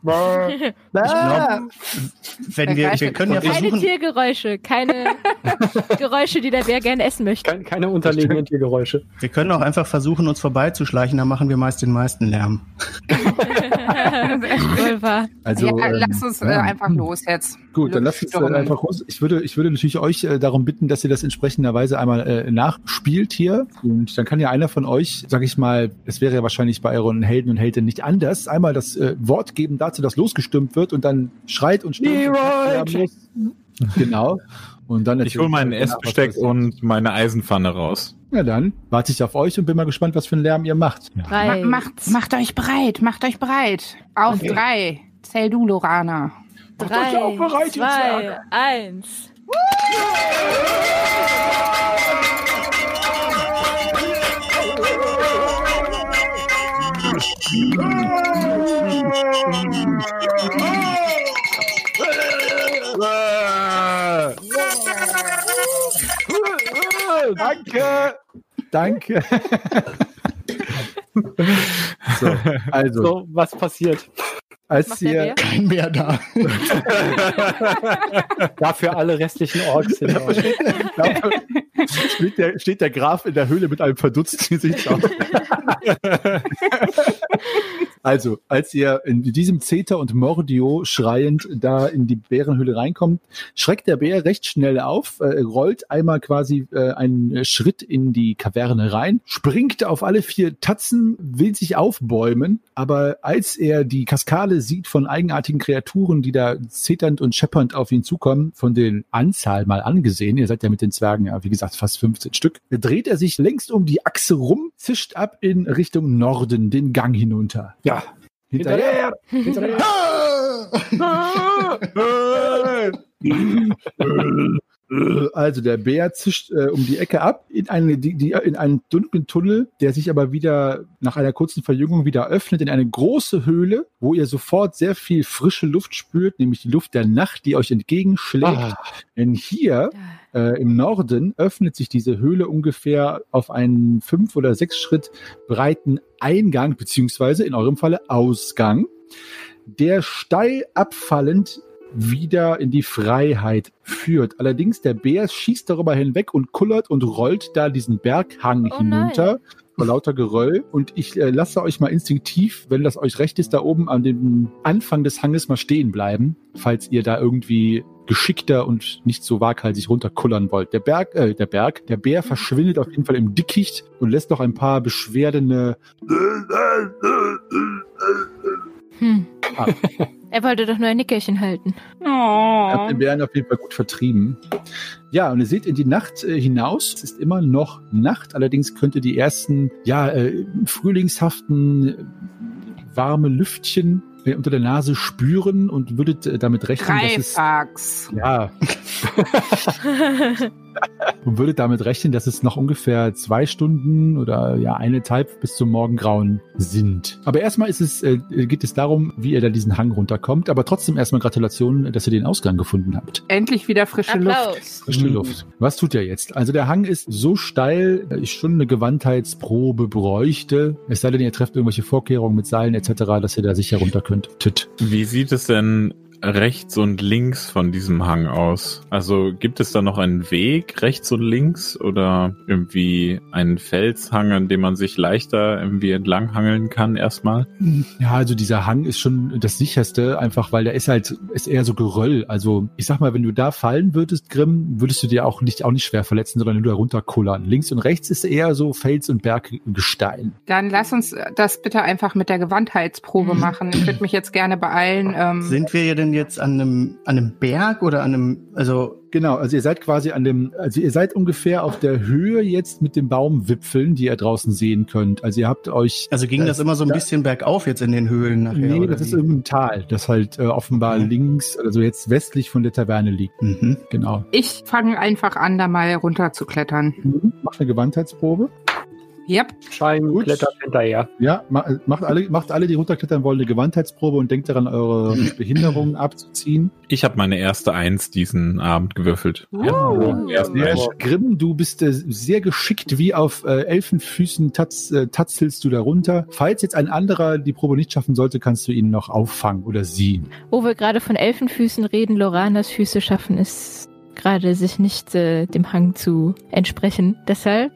Ich glaube, wenn wir, wir können ja Keine versuchen, Tiergeräusche, keine <laughs> Geräusche, die der Bär gerne essen möchte. Kein, keine unterlegenen Tiergeräusche. wir können auch einfach versuchen, uns vorbeizuschleichen, dann machen wir meist den meisten Lärm. <laughs> Also ja, ähm, lass uns äh, ja. einfach los jetzt. Gut, dann lasst uns äh, einfach los. Ich würde, ich würde natürlich euch äh, darum bitten, dass ihr das entsprechenderweise einmal äh, nachspielt hier. Und dann kann ja einer von euch, sag ich mal, es wäre ja wahrscheinlich bei euren Helden und Heldinnen nicht anders, einmal das äh, Wort geben dazu, dass losgestimmt wird und dann schreit und stimmt. Leroy! Genau. Und dann Ich hole mein natürlich- Essbesteck und meine Eisenpfanne raus. Ja, dann warte ich auf euch und bin mal gespannt, was für einen Lärm ihr macht. Drei. Ma macht, macht euch bereit, macht euch bereit. Auf Okay. drei. Zähl du, Lorana. Drei, euch auch bereit, zwei, eins. Danke! Danke! so, also, So, was passiert? Als ihr, Bär? Kein mehr da. <laughs> Dafür alle restlichen Orks sind steht, der, steht der Graf in der Höhle mit einem verdutzten Gesicht auf. <laughs> also, als ihr in diesem Zeter und Mordio schreiend da in die Bärenhöhle reinkommt, schreckt der Bär recht schnell auf, äh, rollt einmal quasi äh, einen Schritt in die Kaverne rein, springt auf alle vier Tatzen, will sich aufbäumen, aber als er die Kaskade sieht von eigenartigen Kreaturen, die da zeternd und scheppernd auf ihn zukommen, von den Anzahl mal angesehen, ihr seid ja mit den Zwergen, ja, wie gesagt, fast 15 Stück, dreht er sich längst um die Achse rum, zischt ab in Richtung Norden, den Gang hinunter. Ja. Hinterher! Hinterher! <laughs> <laughs> <laughs> Also der Bär zischt äh, um die Ecke ab in, eine, die, die, in einen dunklen Tunnel, der sich aber wieder nach einer kurzen Verjüngung wieder öffnet in eine große Höhle, wo ihr sofort sehr viel frische Luft spürt, nämlich die Luft der Nacht, die euch entgegenschlägt. Ah, Denn hier äh, im Norden öffnet sich diese Höhle ungefähr auf einen fünf oder sechs Schritt breiten Eingang, beziehungsweise in eurem Falle Ausgang, der steil abfallend wieder in die Freiheit führt. Allerdings der Bär schießt darüber hinweg und kullert und rollt da diesen Berghang Oh hinunter vor lauter Geröll. Und ich äh, lasse euch mal instinktiv, wenn das euch recht ist, da oben an dem Anfang des Hanges mal stehen bleiben, falls ihr da irgendwie geschickter und nicht so waghalsig runterkullern wollt. Der Berg, äh, der Berg, der Bär verschwindet auf jeden Fall im Dickicht und lässt noch ein paar beschwerdende Hm. Ah. <laughs> Er wollte doch nur ein Nickerchen halten. Ihr habt Oh. den Bären auf jeden Fall gut vertrieben. Ja, und ihr seht in die Nacht äh, hinaus. Es ist immer noch Nacht. Allerdings könnt ihr die ersten, ja, äh, frühlingshaften, äh, warme Lüftchen unter der Nase spüren und würdet äh, damit rechnen, dass es, ja, <laughs> und würdet damit rechnen, dass es noch ungefähr zwei Stunden oder ja eineinhalb bis zum Morgengrauen sind. Aber erstmal ist es, äh, geht es darum, wie ihr da diesen Hang runterkommt. Aber trotzdem erstmal Gratulation, dass ihr den Ausgang gefunden habt. Endlich wieder frische Luft. Applaus. Frische Mhm. Luft. Was tut ihr jetzt? Also der Hang ist so steil, dass ich schon eine Gewandheitsprobe bräuchte. Es sei denn, ihr trefft irgendwelche Vorkehrungen mit Seilen etc., dass ihr da sicher runter könntet. Wie sieht es denn rechts und links von diesem Hang aus? Also gibt es da noch einen Weg rechts und links oder irgendwie einen Felshang, an dem man sich leichter irgendwie entlanghangeln kann erstmal? Ja, also dieser Hang ist schon das sicherste, einfach weil der ist halt, ist eher so Geröll. Also ich sag mal, wenn du da fallen würdest, Grimm, würdest du dir auch nicht, auch nicht schwer verletzen, sondern nur da runterkullern. Links und rechts ist eher so Fels- und Berggestein. Dann lass uns das bitte einfach mit der Gewandheitsprobe Mhm. machen. Ich würde mich jetzt gerne beeilen. Ähm, Sind wir ja denn jetzt an einem, an einem Berg oder an einem, also Genau, also ihr seid quasi an dem, also ihr seid ungefähr auf der Höhe jetzt mit den Baumwipfeln, die ihr draußen sehen könnt. Also ihr habt euch Also ging das, Das- immer so ein da- bisschen bergauf jetzt in den Höhlen nachher? Nee, oder das ist wie? irgendein Tal, das halt äh, offenbar Mhm. links, also jetzt westlich von der Taverne liegt. Mhm. Genau. ich fange einfach an, da mal runter zu klettern. Mhm. Macht eine Gewandheitsprobe. Yep. Schein Gut. klettert hinterher. Ja, ma macht alle, macht alle, die runterklettern wollen, eine Gewandheitsprobe und denkt daran, eure <laughs> Behinderungen abzuziehen. Ich habe meine erste Eins diesen Abend gewürfelt. Uh. Ja. Grimm, du bist äh, sehr geschickt, wie auf äh, Elfenfüßen tatz, äh, tatzelst du da runter. Falls jetzt ein anderer die Probe nicht schaffen sollte, kannst du ihn noch auffangen oder sie. Wo wir gerade von Elfenfüßen reden, Loranas Füße schaffen es gerade sich nicht äh, dem Hang zu entsprechen. Deshalb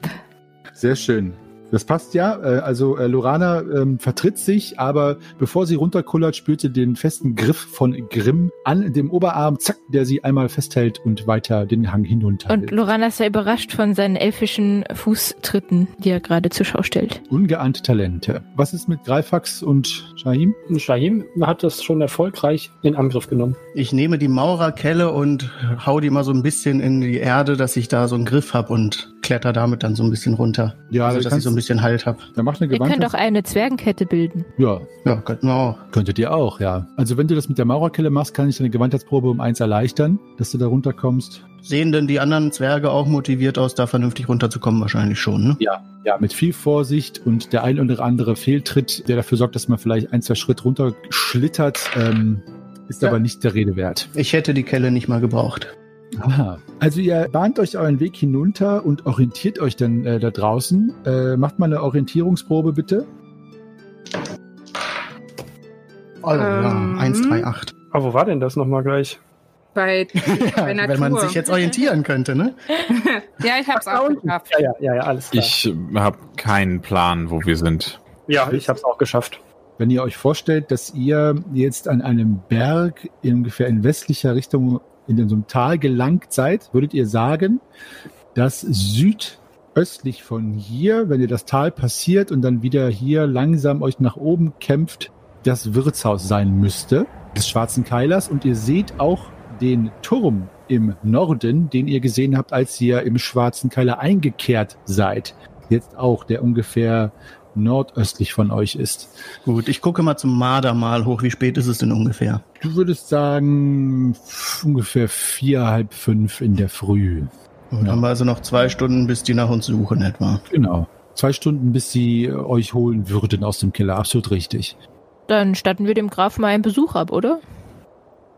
Sehr schön. Das passt ja. Äh, Also äh, Lorana ähm, vertritt sich, aber bevor sie runterkullert, spürt sie den festen Griff von Grimm an dem Oberarm, zack, der sie einmal festhält und weiter den Hang hinunter. und Lorana ist sehr überrascht von seinen elfischen Fußtritten, die er gerade zur Schau stellt. Ungeahnte Talente. Was ist mit Greifax und Shahim? Shahim hat das schon erfolgreich in Angriff genommen. Ich nehme die Maurerkelle und hau die mal so ein bisschen in die Erde, dass ich da so einen Griff hab und kletter damit dann so ein bisschen runter. Ja, also, da dass ich so ein bisschen Halt hab. Da macht eine Ihr könnt auch eine Zwergenkette bilden. Ja, Ja, könnten wir auch. könntet ihr auch, ja. Also wenn du das mit der Maurerkelle machst, kann ich deine Gewandheitsprobe um eins erleichtern, dass du da runterkommst. Sehen denn die anderen Zwerge auch motiviert aus, da vernünftig runterzukommen? Wahrscheinlich schon, ne? Ja, ja, mit viel Vorsicht und der ein oder andere Fehltritt, der dafür sorgt, dass man vielleicht ein, zwei Schritt runterschlittert, ähm, ist Ja. aber nicht der Rede wert. Ich hätte die Kelle nicht mal gebraucht. Aha. Also ihr bahnt euch euren Weg hinunter und orientiert euch dann äh, da draußen. Äh, macht mal eine Orientierungsprobe bitte. Oh, ja, Ähm. 1, 3, 8. Aber wo war denn das nochmal gleich? Bei, <laughs> Ja, bei wenn man Natur. sich jetzt orientieren könnte, ne? <laughs> ja, ich hab's auch geschafft. Ja, ja, ja, ja alles klar. Ich habe keinen Plan, wo wir sind. ja, ich hab's auch geschafft. Wenn ihr euch vorstellt, dass ihr jetzt an einem Berg in ungefähr in westlicher Richtung in so einem Tal gelangt seid, würdet ihr sagen, dass südöstlich von hier, wenn ihr das Tal passiert und dann wieder hier langsam euch nach oben kämpft, das Wirtshaus sein müsste, des Schwarzen Keilers. Und ihr seht auch den Turm im Norden, den ihr gesehen habt, als ihr im Schwarzen Keiler eingekehrt seid. Jetzt auch, der ungefähr nordöstlich von euch ist. Gut, ich gucke mal zum Marder mal hoch. Wie spät ist es denn ungefähr? Du würdest sagen, ungefähr vier, halb fünf in der Früh. Dann Ja. haben wir also noch zwei Stunden, bis die nach uns suchen etwa. Genau. Zwei Stunden, bis sie äh, euch holen würden aus dem Keller. Absolut richtig. Dann statten wir dem Graf mal einen Besuch ab, oder?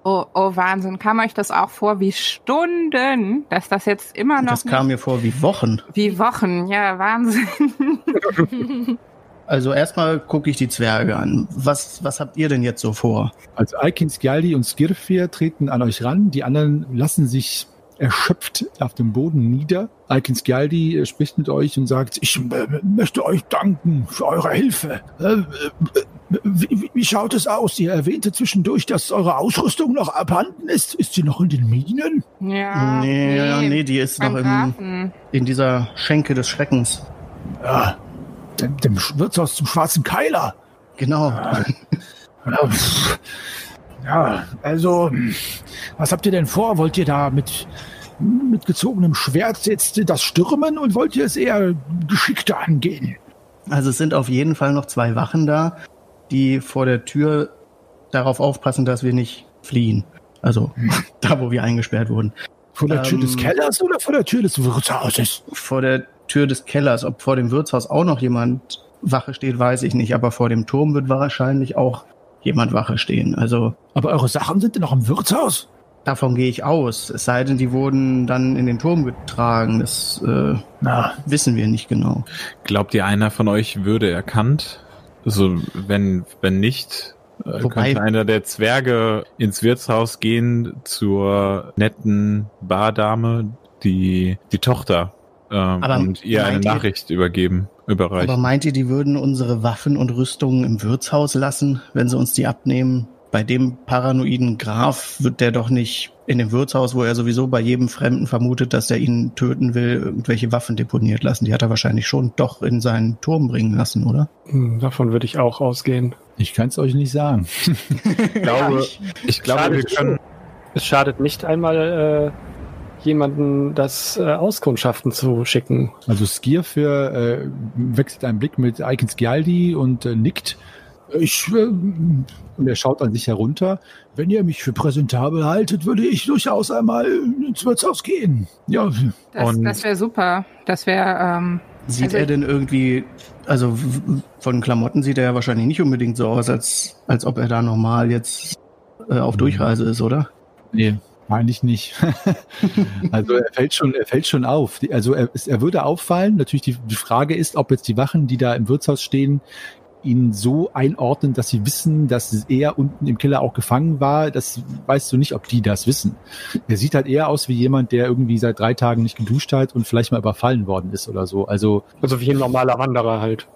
Oh, oh, Wahnsinn. Kam euch das auch vor wie Stunden, dass das jetzt immer noch Das kam mir vor wie Wochen. wie Wochen. Ja, Wahnsinn. <laughs> Also erstmal gucke ich die Zwerge an. Was, was habt ihr denn jetzt so vor? Also Alkin, Skjaldi und Skirfir treten an euch ran. Die anderen lassen sich erschöpft auf dem Boden nieder. Alkin Skjaldi äh, spricht mit euch und sagt, ich äh, möchte euch danken für eure Hilfe. Äh, wie, wie- wie schaut es aus? Ihr erwähnte zwischendurch, dass eure Ausrüstung noch abhanden ist. Ist sie noch in den Minen? Ja, nee, ja, nee, die ist noch im, in dieser Schenke des Schreckens. Ja, dem, dem Wirtshaus zum schwarzen Keiler. Genau. Ja. Ja, also, was habt ihr denn vor? Wollt ihr da mit, mit gezogenem Schwert jetzt das stürmen und wollt ihr es eher geschickter angehen? Also es sind auf jeden Fall noch zwei Wachen da, die vor der Tür darauf aufpassen, dass wir nicht fliehen. Also <laughs> da, wo wir eingesperrt wurden. Vor der Tür Ähm, des Kellers oder vor der Tür des Wirtshauses? Vor der Tür des Kellers. Ob vor dem Wirtshaus auch noch jemand Wache steht, weiß ich nicht. Aber vor dem Turm wird wahrscheinlich auch jemand Wache stehen. Also Aber eure Sachen sind noch im Wirtshaus? Davon gehe ich aus. Es sei denn, die wurden dann in den Turm getragen. Das äh, Na, wissen wir nicht genau. Glaubt ihr, einer von euch würde erkannt? Also, wenn, wenn nicht, äh, Wobei- könnte einer der Zwerge ins Wirtshaus gehen zur netten Bardame, die, die Tochter, Aber und ihr eine meint ihr- Nachricht übergeben, überreichen. Aber meint ihr, die würden unsere Waffen und Rüstungen im Wirtshaus lassen, wenn sie uns die abnehmen? Bei dem paranoiden Graf wird der doch nicht in dem Wirtshaus, wo er sowieso bei jedem Fremden vermutet, dass er ihn töten will, irgendwelche Waffen deponiert lassen. Die hat er wahrscheinlich schon doch in seinen Turm bringen lassen, oder? Hm, davon würde ich auch ausgehen. Ich kann es euch nicht sagen. <laughs> Ich glaube, ich glaube, Schade, wir können, es schadet nicht einmal äh, jemanden das äh, Auskundschaften zu schicken. Also Skier für äh, wechselt einen Blick mit Aiken Skjaldi und äh, nickt. Ich, äh, und er schaut an sich herunter. Wenn ihr mich für präsentabel haltet, würde ich durchaus einmal ins Wirtshaus gehen. Ja, Das, das wäre super. Das wäre, ähm, Sieht Also- er denn irgendwie, also von Klamotten sieht er ja wahrscheinlich nicht unbedingt so aus, als, als ob er da normal jetzt äh, auf Durchreise ist, oder? nee, eigentlich nicht. <laughs> also er fällt schon, er fällt schon auf. Also er, er würde auffallen. Natürlich die, die Frage ist, ob jetzt die Wachen, die da im Wirtshaus stehen, ihn so einordnen, dass sie wissen, dass er unten im Keller auch gefangen war. Das weißt du nicht, ob die das wissen. Er sieht halt eher aus wie jemand, der irgendwie seit drei Tagen nicht geduscht hat und vielleicht mal überfallen worden ist oder so. Also Also wie ein normaler Wanderer halt.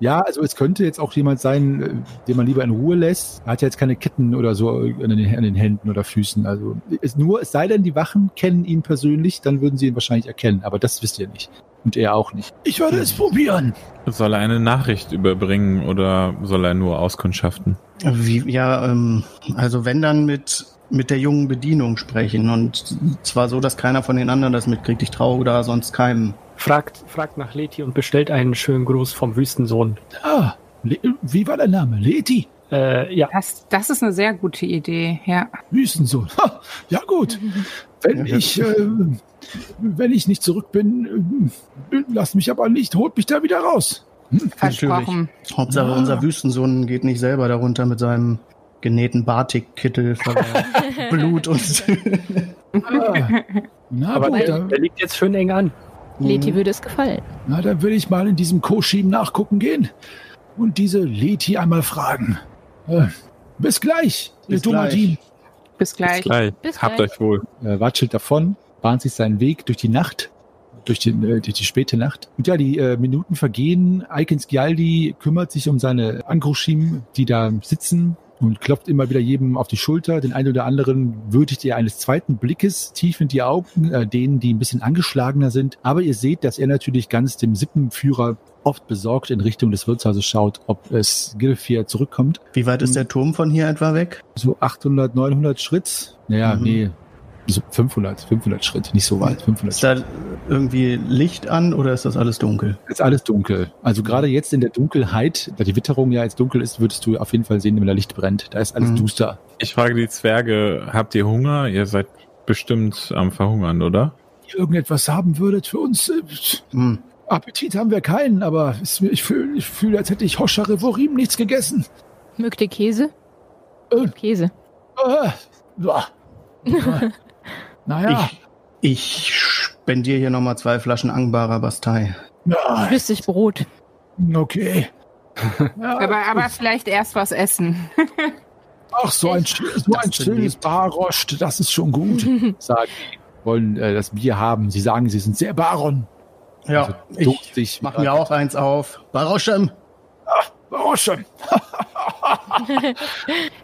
ja, also es könnte jetzt auch jemand sein, äh, den man lieber in Ruhe lässt. Er hat ja jetzt keine Ketten oder so an den, an den Händen oder Füßen. Also es nur, es sei denn, die Wachen kennen ihn persönlich, dann würden sie ihn wahrscheinlich erkennen. Aber das wisst ihr nicht. Und er auch nicht. ich werde es probieren. soll er eine Nachricht überbringen oder soll er nur auskundschaften? Wie, ja, ähm, also wenn dann mit, mit der jungen Bedienung sprechen und zwar so, dass keiner von den anderen das mitkriegt. Ich traue da sonst keinem. Fragt, fragt nach Leti und bestellt einen schönen Gruß vom Wüstensohn. Ah, Le wie war der Name? Leti? Äh, ja, das, das ist eine sehr gute Idee, ja. Wüstensohn. Ha, ja gut. <laughs> Wenn ich, äh, wenn ich nicht zurück bin, äh, lasst mich aber nicht, holt mich da wieder raus. Versprochen. Hauptsache Ah. unser Wüstensohn geht nicht selber darunter mit seinem genähten Batikkittel voller <laughs> Blut und Ah, na aber gut, der, da, der liegt jetzt schön eng an. Leti würde es gefallen. na, dann will ich mal in diesem Koschim nachgucken gehen und diese Leti einmal fragen. Äh, bis gleich, ihr Bis Dumadin. Bis gleich. Gleich. Bis Habt gleich. euch wohl. Er watschelt davon, bahnt sich seinen Weg durch die Nacht, durch, den, äh, durch die späte Nacht. Und ja, die äh, Minuten vergehen. Aikens Gialdi kümmert sich um seine Angrushim, die da sitzen und klopft immer wieder jedem auf die Schulter. Den einen oder anderen würdigt er eines zweiten Blickes tief in die Augen, äh, denen, die ein bisschen angeschlagener sind. Aber ihr seht, dass er natürlich ganz dem Sippenführer oft besorgt in Richtung des Wirtshauses schaut, ob es Gilfir zurückkommt. Wie weit ist der Turm von hier etwa weg? So 800, 900 Schritt. Naja, Mhm. nee, so 500, 500 Schritt, nicht so weit, 500 Ist Schritt. da irgendwie Licht an oder ist das alles dunkel? Ist alles dunkel. Also gerade jetzt in der Dunkelheit, da die Witterung ja jetzt dunkel ist, würdest du auf jeden Fall sehen, wenn da Licht brennt. Da ist alles Mhm. duster. Ich frage die Zwerge, habt ihr Hunger? Ihr seid bestimmt am Verhungern, oder? Ihr irgendetwas haben würdet für uns. Äh, Hm. Appetit haben wir keinen, aber ich fühle, ich fühl, als hätte ich Hoscha Revorim nichts gegessen. Mögt ihr Käse? Äh. Käse. Äh, boah. <laughs> naja, Ich, ich spendiere hier nochmal zwei Flaschen Angbarer Bastei. ja, Flüssig Brot. okay. <laughs> Aber, aber vielleicht erst was essen. <laughs> Ach, so ein, so ein schönes Baroscht, das ist schon gut. <laughs> sagen, die wollen äh, das Bier haben. Sie sagen, sie sind sehr Baron. Ja, Also ich durstig. mach mir auch eins auf. Baroschem. Baroschen.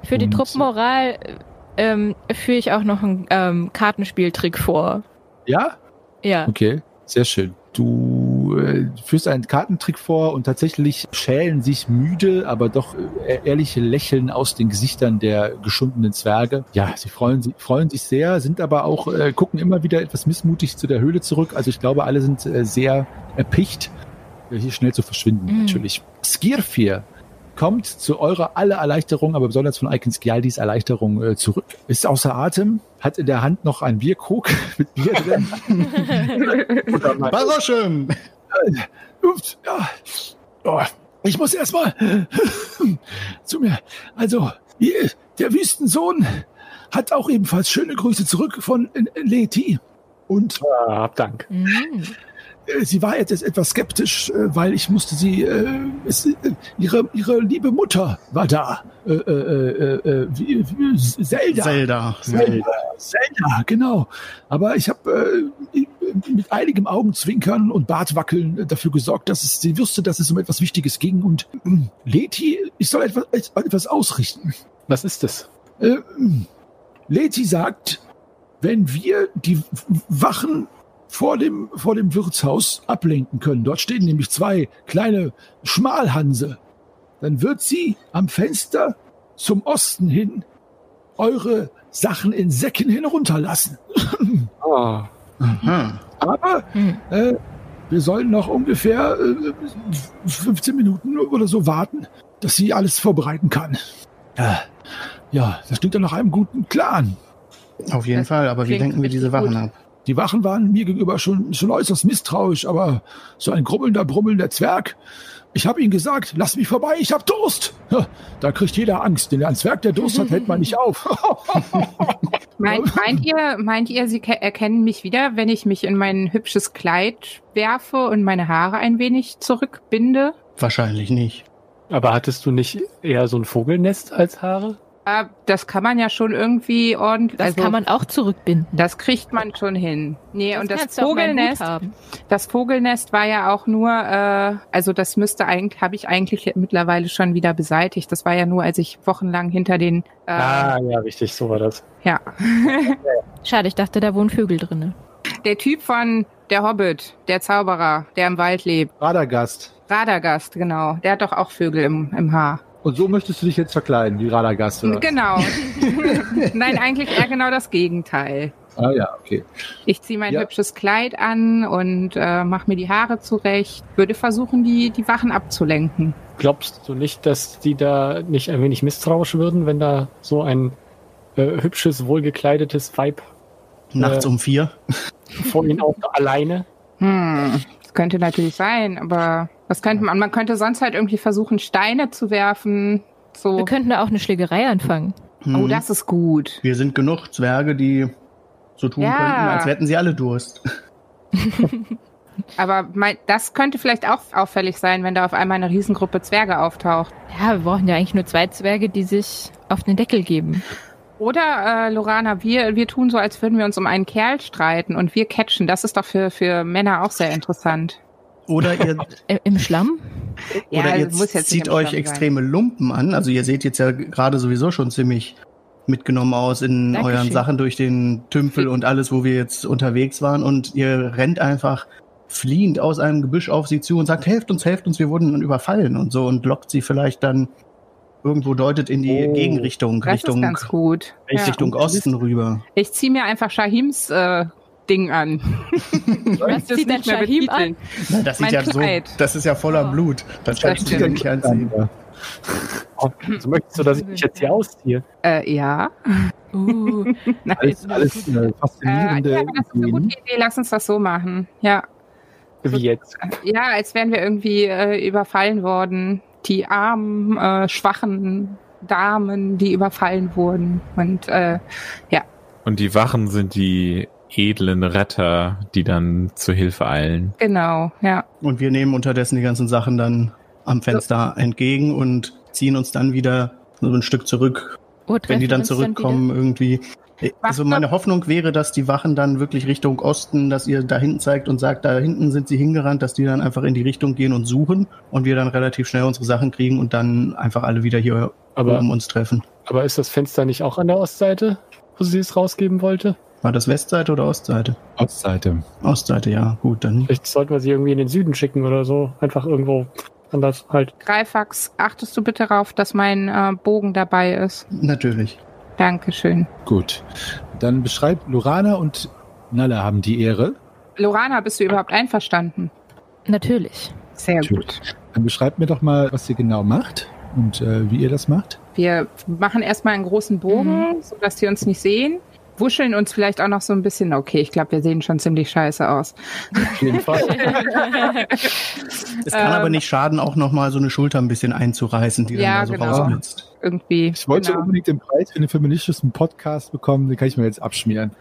Für die Truppenmoral äh, ähm, führe ich auch noch einen ähm, Kartenspieltrick vor. Ja? Ja. Okay, sehr schön. Du äh, führst einen Kartentrick vor und tatsächlich schälen sich müde, aber doch äh, ehrliche Lächeln aus den Gesichtern der geschundenen Zwerge. Ja, sie freuen, sich freuen sich sehr, sind aber auch, äh, gucken immer wieder etwas missmutig zu der Höhle zurück. Also ich glaube, alle sind äh, sehr erpicht, hier schnell zu verschwinden, Mhm. natürlich. Skirfir kommt zu eurer aller Erleichterung, aber besonders von Icon Skialdis Erleichterung äh, zurück. Ist außer Atem, hat in der Hand noch ein Bierkrug <laughs> mit Bier drin. <laughs> Baroschem. Ups, ja. Oh, ich muss erstmal <laughs> zu mir. Also, der Wüstensohn hat auch ebenfalls schöne Grüße zurück von äh, Leti. Und Ah, hab Dank. Mhm. Äh, sie war jetzt etwas skeptisch, äh, weil ich musste sie, äh, es, äh, ihre, ihre liebe Mutter war da. Äh, äh, wie, wie, Zelda. Zelda. Zelda, Zelda, genau. Aber ich habe mit einigem Augenzwinkern und Bartwackeln dafür gesorgt, dass es, sie wusste, dass es um etwas Wichtiges ging. Und Leti, ich soll etwas, etwas ausrichten. Was ist das? Leti sagt, wenn wir die Wachen vor dem, vor dem Wirtshaus ablenken können, dort stehen nämlich zwei kleine Schmalhanse, dann wird sie am Fenster zum Osten hin eure Sachen in Säcken hinunterlassen. <laughs> Ah, Aha. Aber Hm. äh, wir sollen noch ungefähr äh, 15 Minuten oder so warten, dass sie alles vorbereiten kann. Ja, ja das klingt ja nach einem guten Plan. Auf jeden Das Fall, aber wie denken wir diese Wachen gut. ab? Die Wachen waren mir gegenüber schon, schon äußerst misstrauisch, aber so ein grummelnder, brummelnder Zwerg. Ich habe ihnen gesagt, lass mich vorbei, ich hab Durst. Da kriegt jeder Angst, denn ein Zwerg, der Durst hat, hält man nicht auf. <laughs> Meint, meint ihr, meint ihr, sie ke- erkennen mich wieder, wenn ich mich in mein hübsches Kleid werfe und meine Haare ein wenig zurückbinde? Wahrscheinlich nicht. aber hattest du nicht eher so ein Vogelnest als Haare? Das kann man ja schon irgendwie ordentlich. Das also, kann man auch zurückbinden. Das kriegt man schon hin. Nee, und das meinen Hut Vogelnest, das Vogelnest war ja auch nur, äh, also das müsste eigentlich, habe ich eigentlich mittlerweile schon wieder beseitigt. Das war ja nur, als ich wochenlang hinter den, äh, Ah, ja, richtig, so war das. ja. <laughs> Schade, ich dachte, da wohnen Vögel drinne. Der Typ von der Hobbit, der Zauberer, der im Wald lebt. Radagast. Radagast, genau. Der hat doch auch Vögel im, im Haar. Und so möchtest du dich jetzt verkleiden, wie Radagast, oder? Genau. <laughs> Nein, eigentlich eher genau das Gegenteil. Ah ja, okay. Ich ziehe mein Ja. hübsches Kleid an und äh, mache mir die Haare zurecht. Würde versuchen, die, die Wachen abzulenken. Glaubst du nicht, dass die da nicht ein wenig misstrauisch würden, wenn da so ein äh, hübsches, wohlgekleidetes Weib Nachts Äh. um vier. vor ihnen auch alleine? Hm, das könnte natürlich sein, aber was könnte man? Man könnte sonst halt irgendwie versuchen, Steine zu werfen. So. Wir könnten da auch eine Schlägerei anfangen. Oh, Mhm. das ist gut. Wir sind genug Zwerge, die so tun Ja. könnten, als hätten sie alle Durst. Aber mein, das könnte vielleicht auch auffällig sein, wenn da auf einmal eine Riesengruppe Zwerge auftaucht. Ja, wir brauchen ja eigentlich nur zwei Zwerge, die sich auf den Deckel geben. Oder, äh, Lorana, wir, wir tun so, als würden wir uns um einen Kerl streiten und wir catchen. Das ist doch für, für Männer auch sehr interessant. Oder ihr, I Im Schlamm? Ja, oder also ihr muss jetzt zieht euch Schlamm sein. extreme Lumpen an. Also ihr seht jetzt ja gerade sowieso schon ziemlich mitgenommen aus in Dankeschön. euren Sachen durch den Tümpel und alles, wo wir jetzt unterwegs waren. Und ihr rennt einfach fliehend aus einem Gebüsch auf sie zu und sagt, helft uns, helft uns, wir wurden überfallen und so und lockt sie vielleicht dann irgendwo deutet in die Oh, Gegenrichtung, Das Richtung, ist ganz gut. Ja. Richtung Osten rüber. Ich ziehe mir einfach Shahims äh, Ding an. Was <laughs> Das denn nicht mehr Shahim betiteln. Na, das sieht Mein ja so, das ist ja voller Oh. Blut. Das Das kannst du nicht anziehen. So möchtest du, dass ich mich jetzt hier ausziehe? Äh, ja. Uh, <laughs> Nein. Alles, alles eine Äh, faszinierende ja, das ist eine gute Idee. Lass uns das so machen. Ja. Wie jetzt? Ja, als wären wir irgendwie äh, überfallen worden. Die armen, äh, schwachen Damen, die überfallen wurden. Und äh, Und die Wachen sind die edlen Retter, die dann zur Hilfe eilen. genau, ja. Und wir nehmen unterdessen die ganzen Sachen dann am Fenster entgegen und ziehen uns dann wieder so ein Stück zurück, Wo wenn die dann zurückkommen irgendwie. Also meine Hoffnung wäre, dass die Wachen dann wirklich Richtung Osten, dass ihr da hinten zeigt und sagt, da hinten sind sie hingerannt, dass die dann einfach in die Richtung gehen und suchen und wir dann relativ schnell unsere Sachen kriegen und dann einfach alle wieder hier Aber, oben uns treffen. aber ist das Fenster nicht auch an der Ostseite, wo sie es rausgeben wollte? War das Westseite oder Ostseite? Ostseite. Ostseite, ja, gut, dann. Vielleicht sollten wir sie irgendwie in den Süden schicken oder so. Einfach irgendwo anders halt. Greifax, achtest du bitte darauf, dass mein äh, Bogen dabei ist? Natürlich. Dankeschön. Gut. Dann beschreibt Lorana und Nala haben die Ehre. Lorana, bist du überhaupt einverstanden? Natürlich. Sehr Natürlich. gut. Dann beschreibt mir doch mal, was ihr genau macht und äh, wie ihr das macht. Wir machen erstmal einen großen Bogen, Mhm. sodass die uns nicht sehen. Wuscheln uns vielleicht auch noch so ein bisschen. Okay, ich glaube, wir sehen schon ziemlich scheiße aus. Auf jeden Fall. Es kann Ähm, aber nicht schaden, auch nochmal so eine Schulter ein bisschen einzureißen, die Ja, dann da so genau. rausblitzt. Irgendwie. Ich wollte genau. unbedingt den Preis für den feministischen Podcast bekommen, den kann ich mir jetzt abschmieren. <laughs> <laughs>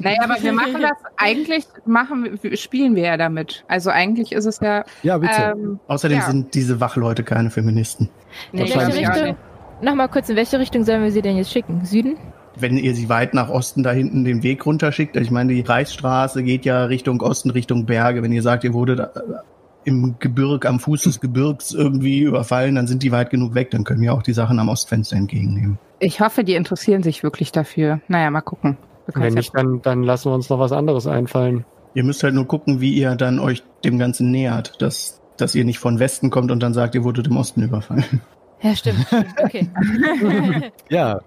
Naja, aber wir machen das, eigentlich machen, wir- spielen wir ja damit. Also eigentlich ist es ja. Ja, bitte. Ähm, Außerdem Ja. sind diese Wachleute keine Feministen. nee, In welche Richtung? Nochmal kurz, in welche Richtung sollen wir sie denn jetzt schicken? Süden? Wenn ihr sie weit nach Osten da hinten den Weg runterschickt, ich meine, die Reichsstraße geht ja Richtung Osten, Richtung Berge. Wenn ihr sagt, ihr wurdet äh, im Gebirg, am Fuß des Gebirgs irgendwie überfallen, dann sind die weit genug weg, dann können wir auch die Sachen am Ostfenster entgegennehmen. Ich hoffe, die interessieren sich wirklich dafür. Naja, mal gucken. Wenn nicht, dann, dann lassen wir uns noch was anderes einfallen. Ihr müsst halt nur gucken, wie ihr dann euch dem Ganzen nähert, dass, dass ihr nicht von Westen kommt und dann sagt, ihr wurdet im Osten überfallen. Ja, stimmt. stimmt. Okay. <laughs> <laughs> ja,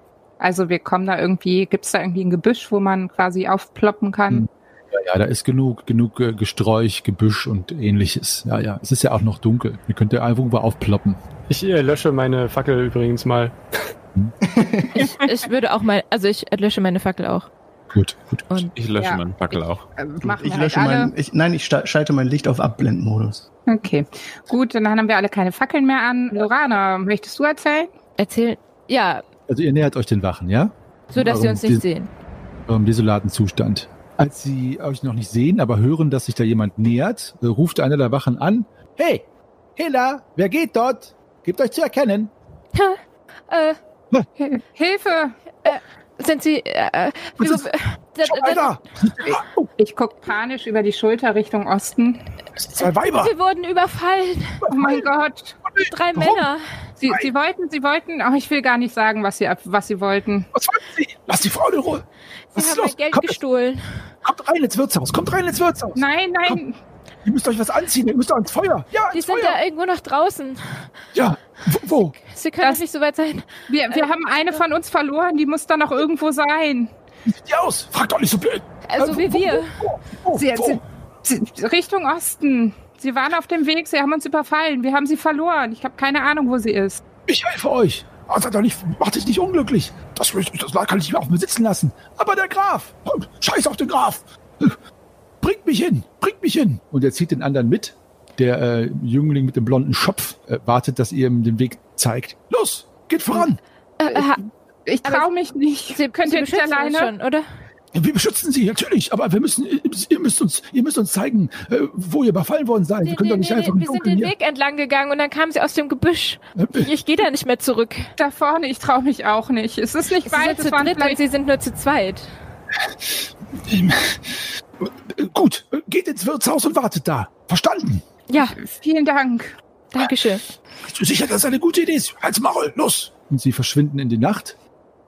Also wir kommen da irgendwie, gibt es da irgendwie ein Gebüsch, wo man quasi aufploppen kann? Hm. ja, ja, da ist genug, genug äh, Gesträuch, Gebüsch und ähnliches. Ja, ja. Es ist ja auch noch dunkel. Ihr könnt ja irgendwo aufploppen. Ich äh, lösche meine Fackel übrigens mal. <laughs> Ich, ich würde auch mal, also ich lösche meine Fackel auch. Gut, gut. Und Ich lösche Ja. meinen Fackel auch. Äh, machen Ich wir lösche halt mein, ich, nein, ich schalte mein Licht auf Abblendmodus. Okay, gut, dann haben wir alle keine Fackeln mehr an. Lorana, möchtest du erzählen? erzählen, ja, Also ihr nähert euch den Wachen, ja? so dass sie uns nicht sehen. Eurem desolaten Zustand. Als sie euch noch nicht sehen, aber hören, dass sich da jemand nähert, äh, ruft einer der Wachen an. Hey, Hela, wer geht dort? Gebt euch zu erkennen. Äh, Hilfe! sind sie, äh, äh! Oh, Ich guck panisch über die Schulter Richtung Osten. zwei Weiber! wir wurden überfallen. Oh mein Gott! Drei Warum? Männer. Sie, sie wollten, sie wollten, oh, ich will gar nicht sagen, was sie, was sie wollten. Was wollen Sie? Lass die Frau in Ruhe! Was Sie haben los? mein Geld Kommt, gestohlen. kommt rein ins Wirtshaus! Kommt rein ins Wirtshaus! Nein, nein, Ihr müsst euch was anziehen, ihr müsst ans Feuer! Ja, Die ins sind Feuer! da irgendwo noch draußen. Ja, wo? wo? Sie können Das- doch nicht so weit sein. wir, wir haben eine von uns verloren, die muss da noch irgendwo sein. Wie sieht die aus? Frag doch nicht so blöd! Also Äh, wie wo, wir. Wo, wo, Sie, wo? sie, sie, Richtung Osten. Sie waren auf dem Weg, sie haben uns überfallen. Wir haben sie verloren. Ich habe keine Ahnung, wo sie ist. Ich helfe euch. Seid doch nicht, macht dich nicht unglücklich. Das, das kann ich nicht mehr auf mir sitzen lassen. Aber der Graf, scheiß auf den Graf. Bringt mich hin, bringt mich hin. Und er zieht den anderen mit. Der äh, Jüngling mit dem blonden Schopf äh, wartet, dass ihr ihm den Weg zeigt. Los, geht voran. Äh, ha- Ich traue mich nicht. Sie, Könnt Sie ihr nicht alleine? schon, oder? Wir beschützen sie, natürlich. Aber wir müssen, ihr müsst uns, ihr müsst uns zeigen, äh, wo ihr überfallen worden seid. wir können doch nicht einfach im wir sind den hier. Weg entlang gegangen und dann kamen sie aus dem Gebüsch. Äh, Ich, ich gehe da nicht mehr zurück. Da vorne, ich traue mich auch nicht. Es ist nicht Sie weit, es zu dritt vielleicht sie sind nur zu zweit. Äh, Gut, äh, geht ins Wirtshaus und wartet da. Verstanden? Ja, Vielen Dank. Dankeschön. Bist du sicher, dass das eine gute Idee ist? Halt's Maul, los! Und sie verschwinden in die Nacht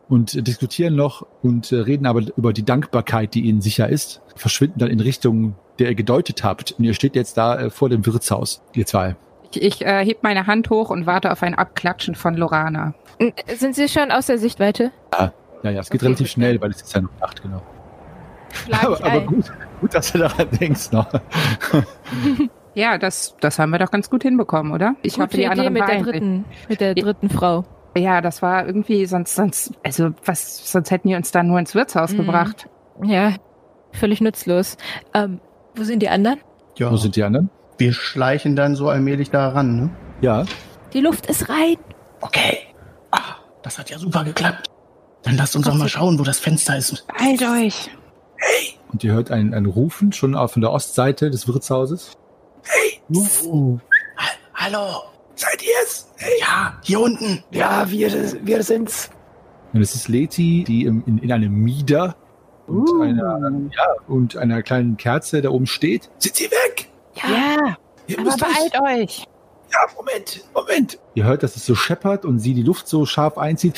und äh, diskutieren noch und äh, reden aber über die Dankbarkeit, die ihnen sicher ist. Verschwinden dann in Richtung, der ihr gedeutet habt. Und ihr steht jetzt da äh, vor dem Wirtshaus, ihr zwei. Ich, ich äh, heb meine Hand hoch und warte auf ein Abklatschen von Lorana. Sind Sie schon aus der Sichtweite? Ja, ja, es geht Okay, relativ schnell, weil es ist ja noch Nacht, genau. Aber, aber gut, gut, dass du daran denkst noch. <laughs> Ja, das, das haben wir doch ganz gut hinbekommen, oder? Ich Gute hoffe, die Idee anderen mit der dritten, mit der dritten Frau. Ja, das war irgendwie sonst, sonst, also was, sonst hätten die uns da nur ins Wirtshaus Mhm. gebracht. Ja, völlig nutzlos. Ähm, wo sind die anderen? Ja, Wo sind die anderen? wir schleichen dann so allmählich da ran, ne? Ja, Die Luft ist rein. Okay. Ah, das hat ja super geklappt. Dann lasst uns auch mal schauen, wo das Fenster ist. Beeilt euch. und ihr hört ein, ein Rufen schon auf von der Ostseite des Wirtshauses. Uh, ha- hallo, Seid ihr es? Hey, Ja, hier unten. Ja, wir, wir sind's. Und es ist Leti, die im, in, in einem Mieder und, Uh. einer, ja, und einer kleinen Kerze da oben steht. sind sie weg? Ja, Ihr aber müsst euch... beeilt euch. Ja, Moment, Moment. Ihr hört, dass es so scheppert und sie die Luft so scharf einzieht.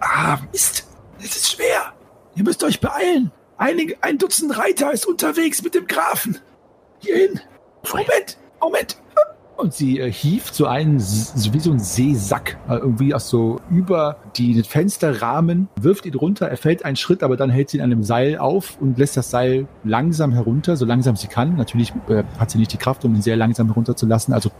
Ah, Mist. Es ist schwer. Ihr müsst euch beeilen. Einige, ein Dutzend Reiter ist unterwegs mit dem Grafen. Hierhin. Moment, Moment. Und sie äh, hieft so einen, so wie so ein Seesack, äh, irgendwie aus so über die Fensterrahmen, wirft ihn runter, er fällt einen Schritt, aber dann hält sie ihn an einem Seil auf und lässt das Seil langsam herunter, so langsam sie kann. Natürlich äh, hat sie nicht die Kraft, um ihn sehr langsam herunterzulassen. Also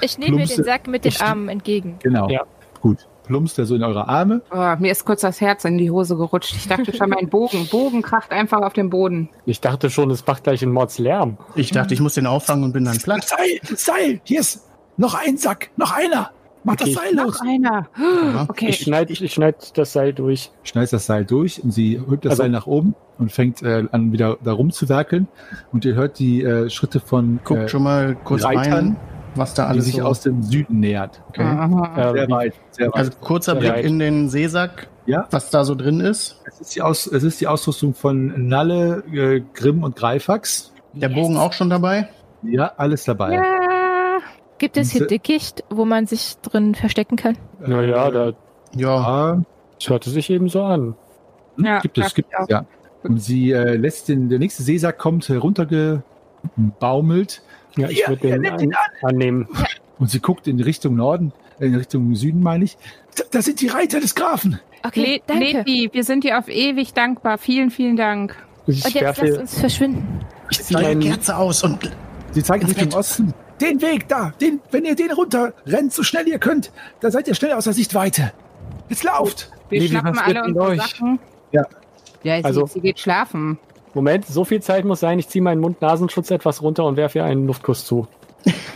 Ich nehme mir den Sack mit den Armen entgegen. genau. Ja. Gut. Plumpst er so in eure Arme. Oh, mir ist kurz das Herz in die Hose gerutscht. Ich dachte schon, mein Bogen. Bogen kracht einfach auf den Boden. Ich dachte schon, es macht gleich einen Mordslärm. Ich dachte, ich muss den auffangen und bin dann platt. Seil, Seil. Hier ist noch ein Sack, noch einer. Macht Okay. das Seil los. Noch einer. Okay. Ich schneide ich schneid das Seil durch. Schneidest das Seil durch und sie hebt das Also- Seil nach oben und fängt äh, an, wieder da rumzuwerkeln. Und ihr hört die äh, Schritte von Guckt äh, schon mal kurz Reitern, rein, was da die alles sich so... aus dem Süden nähert. okay. Aha. Sehr weit, sehr weit. Also kurzer Sehr Blick weit. in den Seesack, Ja. was da so drin ist. Es ist die, Aus, es ist die Ausrüstung von Nalle, äh, Grimm und Greifax. Der Bogen auch schon dabei. Ja, alles dabei. Ja. Gibt es hier Dickicht, wo man sich drin verstecken kann? naja, da Ja, Ja, das hörte sich eben so an. Ja, gibt es, gibt es, ja. Und sie äh, lässt den, der nächste Seesack kommt heruntergebaumelt Ja, ich würde hier, den annehmen. und sie guckt in Richtung Norden, äh, in Richtung Süden, meine ich. Da, da sind die Reiter des Grafen. Okay, Le danke. Leti, wir sind dir auf ewig dankbar. Vielen, vielen Dank. Ich Und jetzt lass uns verschwinden. ich zieh ziehe meinen, Kerze aus und Sie zeigt Richtung Bett. Osten. Den Weg da, den, wenn ihr den runter rennt, so schnell ihr könnt, da seid ihr schnell aus der Sichtweite. Jetzt lauft. Wir Levi, schnappen alle unsere euch? Sachen. Ja. Ja, sie, Also- sie geht schlafen. Moment, so viel Zeit muss sein. Ich ziehe meinen Mund-Nasenschutz etwas runter und werfe ihr einen Luftkuss zu.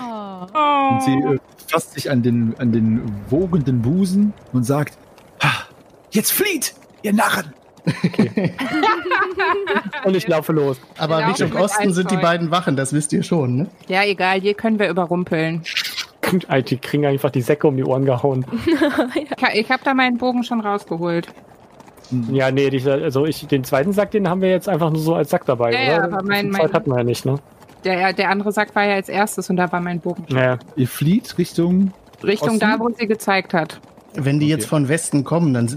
Oh. Und sie äh, fasst sich an den, an den wogenden Busen und sagt, Ha, Jetzt flieht, ihr Narren. <laughs> Und ich laufe los. aber Genau, Richtung Osten sind die beiden Wachen, das wisst ihr schon, ne? Ja, egal, hier können wir überrumpeln. Die kriegen einfach die Säcke um die Ohren gehauen. <laughs> Ich, ich habe da meinen Bogen schon rausgeholt. Ja, nee, also ich, den zweiten Sack, den haben wir jetzt einfach nur so als Sack dabei, Ja, ja, oder? aber mein- Den zweiten mein- hatten wir ja nicht, ne? Der, der andere Sack war ja als erstes und da war mein Bogen. schon. Naja. ihr flieht Richtung Richtung Osten? da, wo sie gezeigt hat. Wenn die Okay. jetzt von Westen kommen, dann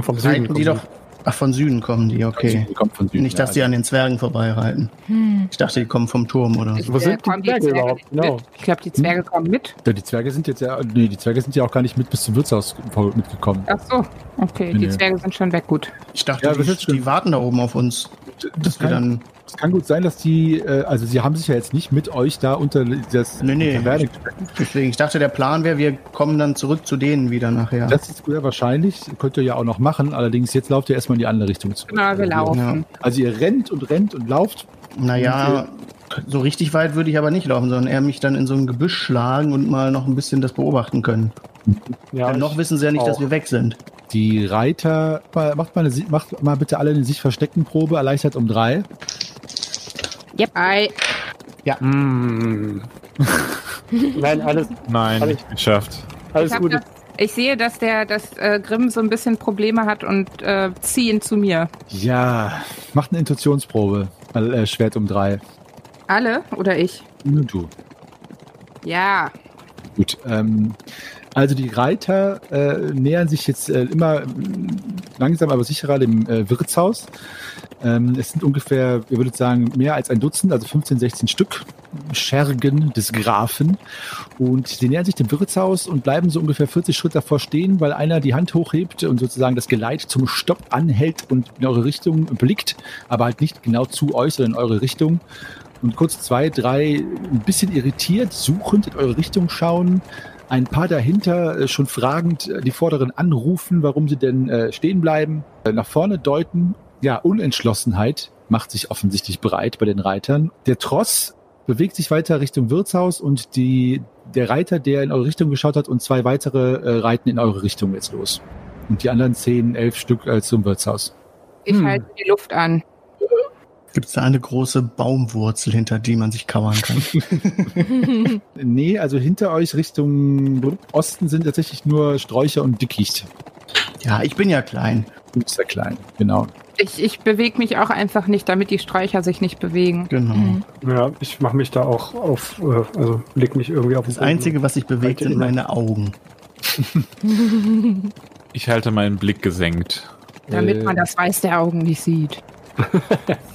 Vom Süden. reiten die kommen doch. Ach, von Süden kommen die, okay. Die kommt von Süden. Nicht, dass ja, die an den Zwergen vorbeireiten. Hm. Ich dachte, die kommen vom Turm oder so. Wo sind die kommen Zwerge überhaupt? Genau. Ich glaube, die Zwerge kommen mit. Ja, die Zwerge sind jetzt ja, nee, die Zwerge sind ja auch gar nicht mit bis zum Wirtshaus mitgekommen. Ach so, okay, Nee, die nee. Zwerge sind schon weg, gut. Ich dachte, Ja, die, die warten da oben auf uns. Das kann, dann, es kann gut sein, dass die, äh, also sie haben sich ja jetzt nicht mit euch da unter das Nee, nee. Taverne deswegen, ich dachte, der Plan wäre, wir kommen dann zurück zu denen wieder nachher. Das ist sehr wahrscheinlich, könnt ihr ja auch noch machen. Allerdings jetzt lauft ihr erstmal in die andere Richtung zurück. Genau, wir laufen. Ja. Also ihr rennt und rennt und lauft. Naja, so richtig weit würde ich aber nicht laufen, sondern eher mich dann in so ein Gebüsch schlagen und mal noch ein bisschen das beobachten können. Ja, Denn noch wissen sie ja nicht, dass auch. wir weg sind. Die Reiter, macht mal, eine, macht mal bitte alle eine sich verstecken Probe, erleichtert um drei. Ei, Mm. <laughs> Nein, alles, Nein, Alles- nicht geschafft. alles ich, gut. das, ich sehe, dass der dass, äh, Grimm so ein bisschen Probleme hat und äh, zieh ihn zu mir. Ja, macht eine Intuitionsprobe. Äh, Schwert um drei. Alle oder ich? Nur du. Ja. Gut. Ähm, also die Reiter äh, nähern sich jetzt äh, immer mm, langsam, aber sicherer dem äh, Wirtshaus. Ähm, es sind ungefähr, ihr würdet sagen, mehr als ein Dutzend, also 15, 16 Stück Schergen des Grafen. Und sie nähern sich dem Wirtshaus und bleiben so ungefähr 40 Schritt davor stehen, weil einer die Hand hochhebt und sozusagen das Geleit zum Stopp anhält und in eure Richtung blickt, aber halt nicht genau zu euch, sondern in eure Richtung. Und kurz zwei, drei, ein bisschen irritiert, suchend in eure Richtung schauen. Ein paar dahinter äh, schon fragend äh, die Vorderen anrufen, warum sie denn äh, stehen bleiben, nach vorne deuten. Ja, Unentschlossenheit macht sich offensichtlich bereit bei den Reitern. Der Tross bewegt sich weiter Richtung Wirtshaus und die, der Reiter, der in eure Richtung geschaut hat und zwei weitere äh, reiten in eure Richtung jetzt los. Und die anderen zehn, elf Stück äh, zum Wirtshaus. Ich Hm. halte die Luft an. Gibt es da eine große Baumwurzel, hinter die man sich kauern kann? <laughs> Nee, also hinter euch Richtung Osten sind tatsächlich nur Sträucher und Dickicht. ja, ich bin ja klein. Du bist ja klein, genau. Ich, ich bewege mich auch einfach nicht, damit die Sträucher sich nicht bewegen. Genau. Mhm. Ja, ich mache mich da auch auf, äh, also leg mich irgendwie auf den Das Einzige, was sich bewegt, sind meine Augen. Ich halte meinen Blick gesenkt. Damit man das Weiß der Augen nicht sieht.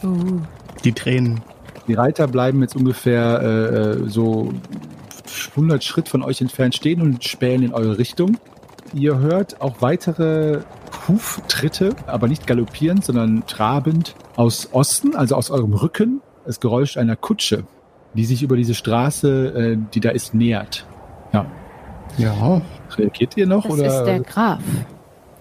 Uh. <laughs> Die Tränen. Die Reiter bleiben jetzt ungefähr äh, äh, so 100 Schritt von euch entfernt stehen und spähen in eure Richtung. Ihr hört auch weitere Huftritte, aber nicht galoppierend, sondern trabend aus Osten, also aus eurem Rücken. Das Geräusch einer Kutsche, die sich über diese Straße, äh, die da ist, nähert. Ja, Reagiert ihr noch? Das oder? ist der Graf.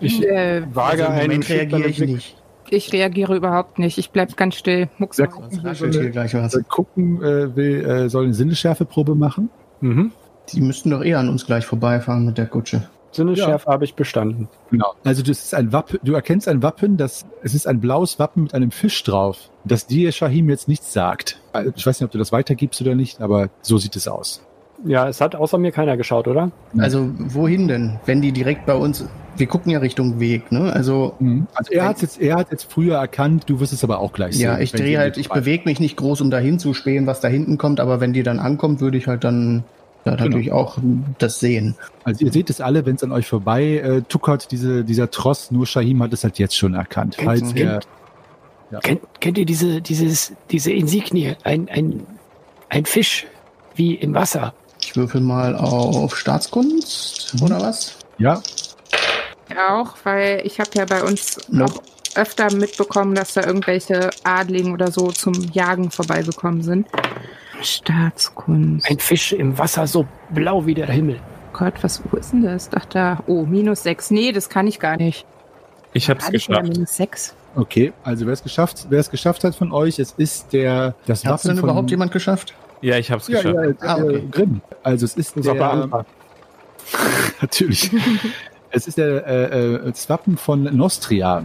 Ich Äh, wage also einen Moment reagiere ich nicht. Ich reagiere überhaupt nicht. Ich bleib ganz still. Mucks raschelt hier gleich was. Gucken äh, will, äh, soll eine Sinnesschärfeprobe machen. Mhm. Die müssten doch eher an uns gleich vorbeifahren mit der Kutsche. Sinnesschärfe habe ich bestanden. Genau. Also das ist ein Wappen, du erkennst ein Wappen, das es ist ein blaues Wappen mit einem Fisch drauf, das dir Shahim jetzt nichts sagt. Also Ich weiß nicht, ob du das weitergibst oder nicht, aber so sieht es aus. Ja, es hat außer mir keiner geschaut, oder? Also wohin denn? Wenn die direkt bei uns, wir gucken ja Richtung Weg, ne? Also Also er hat jetzt, er hat jetzt früher erkannt, du wirst es aber auch gleich ja, sehen. ich wenn drehe halt, ich bewege mich nicht groß, um dahin zu spähen, was da hinten kommt, aber wenn die dann ankommt, würde ich halt dann ja, Genau. natürlich auch das sehen. Also ihr seht es alle, wenn es an euch vorbei äh, tuckert, diese, dieser Tross, nur Shahim hat es halt jetzt schon erkannt. Kennt- Falls kennt- er, ja. Kennt, kennt ihr diese, dieses, diese Insignie? Ein, ein, ein Fisch wie im Wasser. Ich würfel mal auf Staatskunst oder was? ja, Auch, weil ich habe ja bei uns Nope. auch öfter mitbekommen, dass da irgendwelche Adligen oder so zum Jagen vorbeigekommen sind. Staatskunst. Ein Fisch im Wasser, so blau wie der Himmel. Gott, was wo ist denn das? Ach da. Oh, minus sechs. Nee, das kann ich gar nicht. Ich habe es Hatte ich ja geschafft. minus sechs. okay. Also wer es geschafft, wer es geschafft hat von euch, es ist der das Hat es denn überhaupt jemand geschafft? Ja, ich habe es Ja, geschafft. ja, Ah, okay. äh, Grimm. Also es ist Unser der, <laughs> natürlich. es ist der äh, äh, das Wappen von Nostria.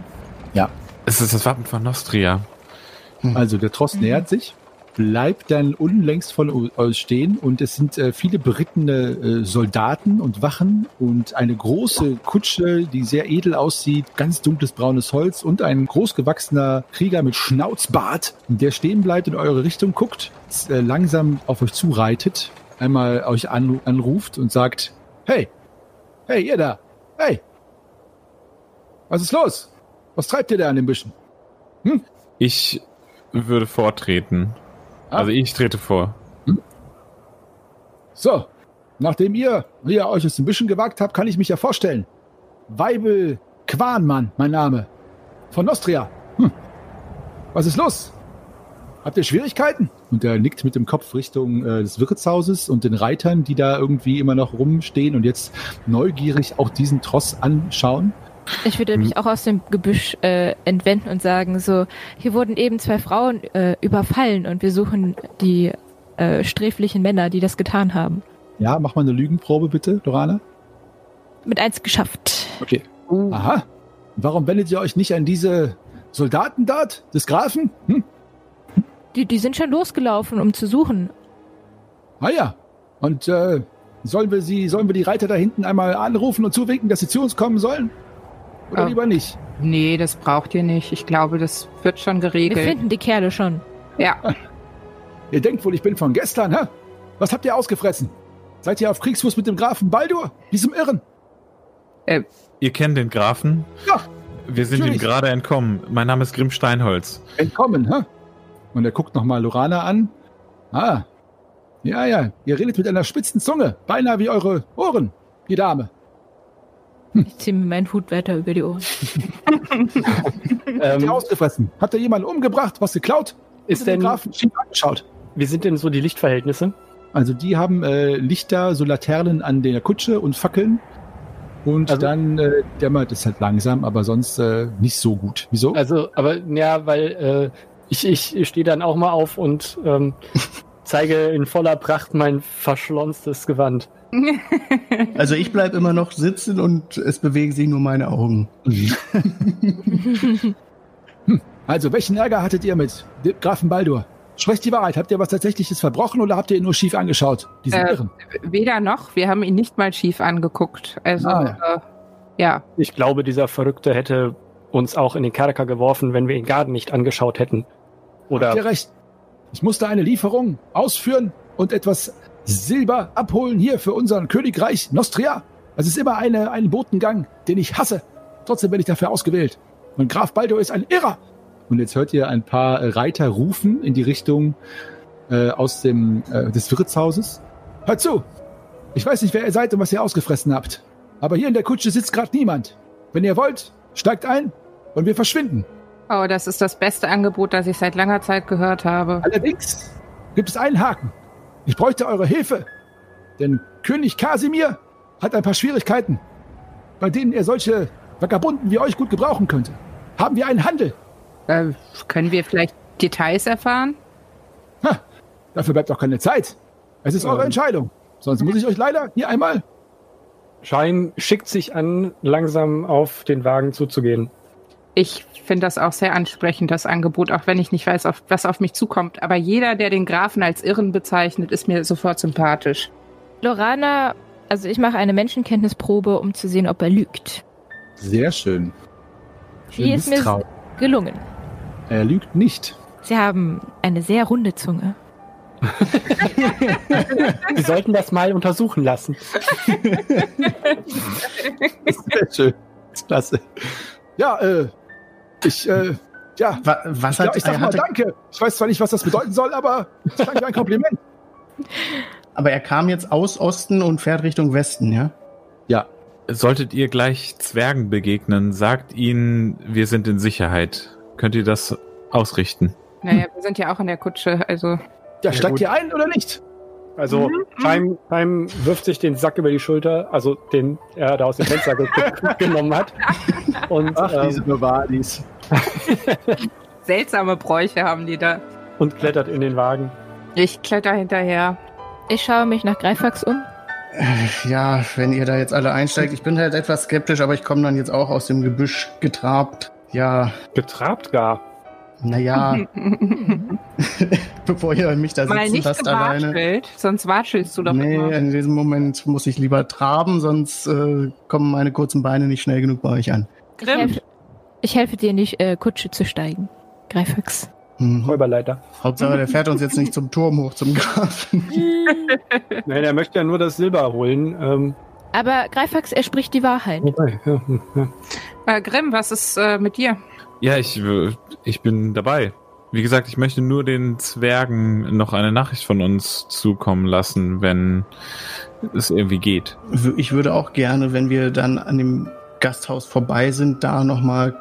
Es ist das Wappen von Nostria. Also der Tross nähert sich, bleibt dann unlängst euch stehen und es sind äh, viele berittene äh, Soldaten und Wachen und eine große Kutsche, die sehr edel aussieht, ganz dunkles braunes Holz und ein großgewachsener Krieger mit Schnauzbart, der stehen bleibt in eure Richtung guckt, äh, langsam auf euch zureitet, einmal euch an, anruft und sagt, hey, hey, ihr da, hey, was ist los? Was treibt ihr da an den Büschen? Ich würde vortreten. Ah. Also ich trete vor. So, nachdem ihr hier euch aus dem Büschen gewagt habt, kann ich mich ja vorstellen. Weibel Quanmann, mein Name. Von Nostria. Hm. Was ist los? Habt ihr Schwierigkeiten? Und er nickt mit dem Kopf Richtung äh, des Wirtshauses und den Reitern, die da irgendwie immer noch rumstehen und jetzt neugierig auch diesen Tross anschauen. Ich würde mich auch aus dem Gebüsch äh, entwenden und sagen, so, hier wurden eben zwei Frauen äh, überfallen und wir suchen die äh, sträflichen Männer, die das getan haben. Ja, mach mal eine Lügenprobe bitte, Lorana. Mit eins geschafft. Okay. Aha. Warum wendet ihr euch nicht an diese Soldaten dort des Grafen? Hm? Die, die sind schon losgelaufen, um zu suchen. Ah ja. Und äh, sollen wir sie, sollen wir die Reiter da hinten einmal anrufen und zuwinken, dass sie zu uns kommen sollen? Oder Ah. lieber nicht? Nee, das braucht ihr nicht. Ich glaube, das wird schon Wir geregelt. finden die Kerle schon. Ja. <laughs> Ihr denkt wohl, ich bin von gestern, hä? Was habt ihr ausgefressen? Seid ihr auf Kriegsfuß mit dem Grafen Baldur? Diesem Irren? Ihr kennt den Grafen? Ja, Wir sind ihm natürlich. gerade entkommen. Mein Name ist Grimm Steinholz. Entkommen, hä? Und er guckt nochmal Lorana an. Ah. Ja, ja. Ihr redet mit einer spitzen Zunge. Beinahe wie eure Ohren, die Dame. Ich ziehe mir meinen Hut weiter über die Ohren. <laughs> Ähm, ausgefressen? Habt ihr jemanden umgebracht, was geklaut? ist Den denn, Grafen angeschaut. wie sind denn so die Lichtverhältnisse? Also die haben äh, Lichter, so Laternen an der Kutsche und Fackeln. Und Also- dann äh, dämmert es halt langsam, aber sonst äh, nicht so gut. Wieso? Also, aber ja, weil äh, ich, ich stehe dann auch mal auf und ähm, <laughs> zeige in voller Pracht mein verschlonstes Gewand. <laughs> Also ich bleib immer noch sitzen und es bewegen sich nur meine Augen. <laughs> Also, welchen Ärger hattet ihr mit dem Grafen Baldur? Sprecht die Wahrheit. Habt ihr was Tatsächliches verbrochen oder habt ihr ihn nur schief angeschaut? Diese Äh, Irren. Weder noch, wir haben ihn nicht mal schief angeguckt. Also, Ah, ja. Äh, ja. Ich glaube, dieser Verrückte hätte uns auch in den Kerker geworfen, wenn wir ihn gar nicht angeschaut hätten. Habt Oder ihr recht. Ich musste eine Lieferung ausführen und etwas Silber abholen hier für unseren Königreich Nostria. Es ist immer eine, ein Botengang, den ich hasse. Trotzdem bin ich dafür ausgewählt. Und Graf Baldur ist ein Irrer. Und jetzt hört ihr ein paar Reiter rufen in die Richtung äh, aus dem äh, des Wirtshauses. Hört zu. Ich weiß nicht, wer ihr seid und was ihr ausgefressen habt. Aber hier in der Kutsche sitzt gerade niemand. Wenn ihr wollt, steigt ein und wir verschwinden. Oh, das ist das beste Angebot, das ich seit langer Zeit gehört habe. Allerdings gibt es einen Haken. Ich bräuchte eure Hilfe. Denn König Kasimir hat ein paar Schwierigkeiten, bei denen er solche Vagabunden wie euch gut gebrauchen könnte. Haben wir einen Handel? Äh, können wir vielleicht Details erfahren? Ha, dafür bleibt doch keine Zeit. Es ist eure Ähm. Entscheidung. Sonst muss ich euch leider hier einmal. Schein schickt sich an, langsam auf den Wagen zuzugehen. Ich finde das auch sehr ansprechend, das Angebot, auch wenn ich nicht weiß, auf, was auf mich zukommt. Aber jeder, der den Grafen als Irren bezeichnet, ist mir sofort sympathisch. Lorana, also ich mache eine Menschenkenntnisprobe, um zu sehen, ob er lügt. Sehr schön. Schön Die ist mir gelungen. Er lügt nicht. Sie haben eine sehr runde Zunge. <laughs> Sie sollten das mal untersuchen lassen. <laughs> Sehr schön. Klasse. Ja, äh, ich, äh, ja. Wa- Was Ja, hat ich sag mal hatte, danke. Ich weiß zwar nicht, was das bedeuten soll, aber danke ein Kompliment. <laughs> Aber er kam jetzt aus Osten und fährt Richtung Westen, ja? Ja. Solltet ihr gleich Zwergen begegnen, sagt ihnen, wir sind in Sicherheit. Könnt ihr das ausrichten? Naja, wir sind ja auch in der Kutsche, also. Ja, steigt ihr ein oder nicht? Also Scheim, Scheim wirft sich den Sack über die Schulter, also den er da aus dem Fenster ge <laughs> genommen hat. Und, ähm, Novalis. <laughs> Seltsame Bräuche haben die da. und klettert in den Wagen. Ich kletter hinterher. Ich schaue mich nach Greifax um. Äh, Ja, wenn ihr da jetzt alle einsteigt. Ich bin halt etwas skeptisch, aber ich komme dann jetzt auch aus dem Gebüsch getrabt. Ja, Getrabt gar. Naja, <laughs> bevor ihr mich da Mal sitzen nicht lasst alleine. sonst watschelst du doch Nee, immer. in diesem Moment muss ich lieber traben, sonst äh, kommen meine kurzen Beine nicht schnell genug bei euch an. Ich Grimm, helfe, ich helfe dir die äh, Kutsche zu steigen. Greifax. Mhm. Räuberleiter. Hauptsache, der fährt uns jetzt nicht zum Turm hoch zum Grafen. <laughs> Nein, er möchte ja nur das Silber holen. Ähm, Aber Greifax, er spricht die Wahrheit. wobei, ja, hm, ja. äh, Grimm, was ist äh, mit dir? Ja, ich, äh, ich bin dabei. Wie gesagt, ich möchte nur den Zwergen noch eine Nachricht von uns zukommen lassen, wenn es irgendwie geht. W- Ich würde auch gerne, wenn wir dann an dem Gasthaus vorbei sind, da nochmal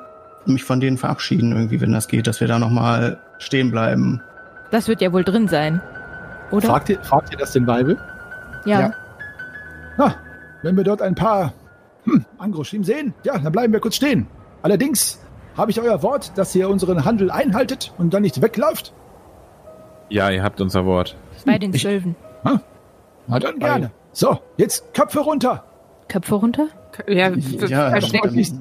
mich von denen verabschieden, irgendwie, wenn das geht, dass wir da nochmal stehen bleiben. Das wird ja wohl drin sein. Oder? Fragt ihr, fragt ihr das den Weibel? ja. Ja. Na, wenn wir dort ein paar hm, Angroschim sehen, ja, dann bleiben wir kurz stehen. Allerdings habe ich euer Wort, dass ihr unseren Handel einhaltet und dann nicht wegläuft. Ja, ihr habt unser Wort. Bei den Ich- Zwölfen. Na dann gerne. So, jetzt Köpfe runter. Köpfe runter? Ja, Ja, verstecken.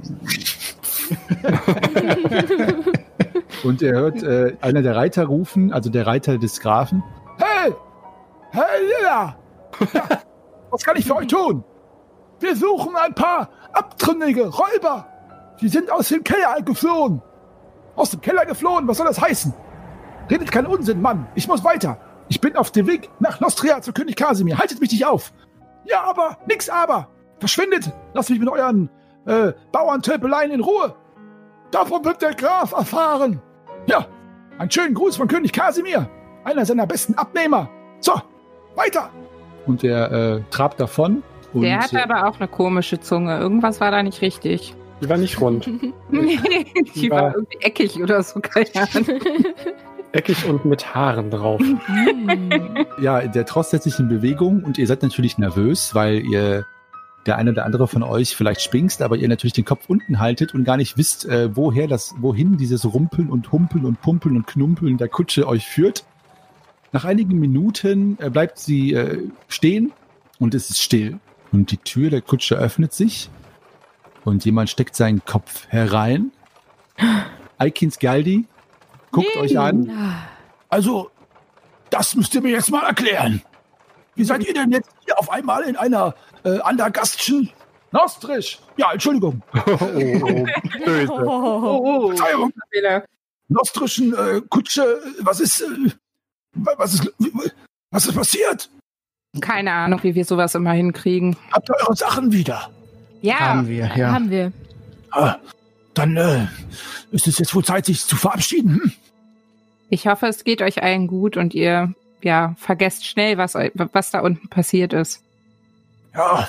Und ihr hört äh, einer der Reiter rufen, also der Reiter des Grafen. Hey! Hey, Lilla! Ja, <laughs> was kann ich für euch tun? Wir suchen ein paar abtrünnige Räuber. Die sind aus dem Keller geflohen. Aus dem Keller geflohen, was soll das heißen? Redet keinen Unsinn, Mann. Ich muss weiter. Ich bin auf dem Weg nach Nostria zu König Kasimir. Haltet mich nicht auf. Ja, aber, nix aber. Verschwindet. Lasst mich mit euren äh, Bauerntölpeleien in Ruhe. Davon wird der Graf erfahren. Ja, einen schönen Gruß von König Kasimir. Einer seiner besten Abnehmer. So, weiter. Und er äh, trabt davon. Und, Der hatte aber auch eine komische Zunge. Irgendwas war da nicht richtig. Die war nicht rund. <laughs> Die war irgendwie eckig oder so, keine Ahnung. <laughs> Eckig und mit Haaren drauf. <laughs> Ja, der Tross setzt sich in Bewegung und ihr seid natürlich nervös, weil ihr der eine oder andere von euch vielleicht springst, aber ihr natürlich den Kopf unten haltet und gar nicht wisst, äh, woher das, wohin dieses Rumpeln und Humpeln und Pumpeln und Knumpeln der Kutsche euch führt. Nach einigen Minuten äh, bleibt sie äh, stehen und es ist still. Und die Tür der Kutsche öffnet sich und jemand steckt seinen Kopf herein. Aikins Galdi guckt euch an. Also, das müsst ihr mir jetzt mal erklären. Wie seid ihr denn jetzt hier auf einmal in einer äh, Andergastschen Nostrisch? Ja, Entschuldigung. <laughs> Böse. Verzeihung. Fehler. Nostrischen äh, Kutsche. Was ist, äh, was ist, was ist passiert? Keine Ahnung, wie wir sowas immer hinkriegen. Habt ihr eure Sachen wieder? Ja, Haben wir, ja. Haben wir. Ah, dann äh, ist es jetzt wohl Zeit, sich zu verabschieden. Hm? ich hoffe, es geht euch allen gut und ihr ja vergesst schnell, was, was da unten passiert ist. Ja,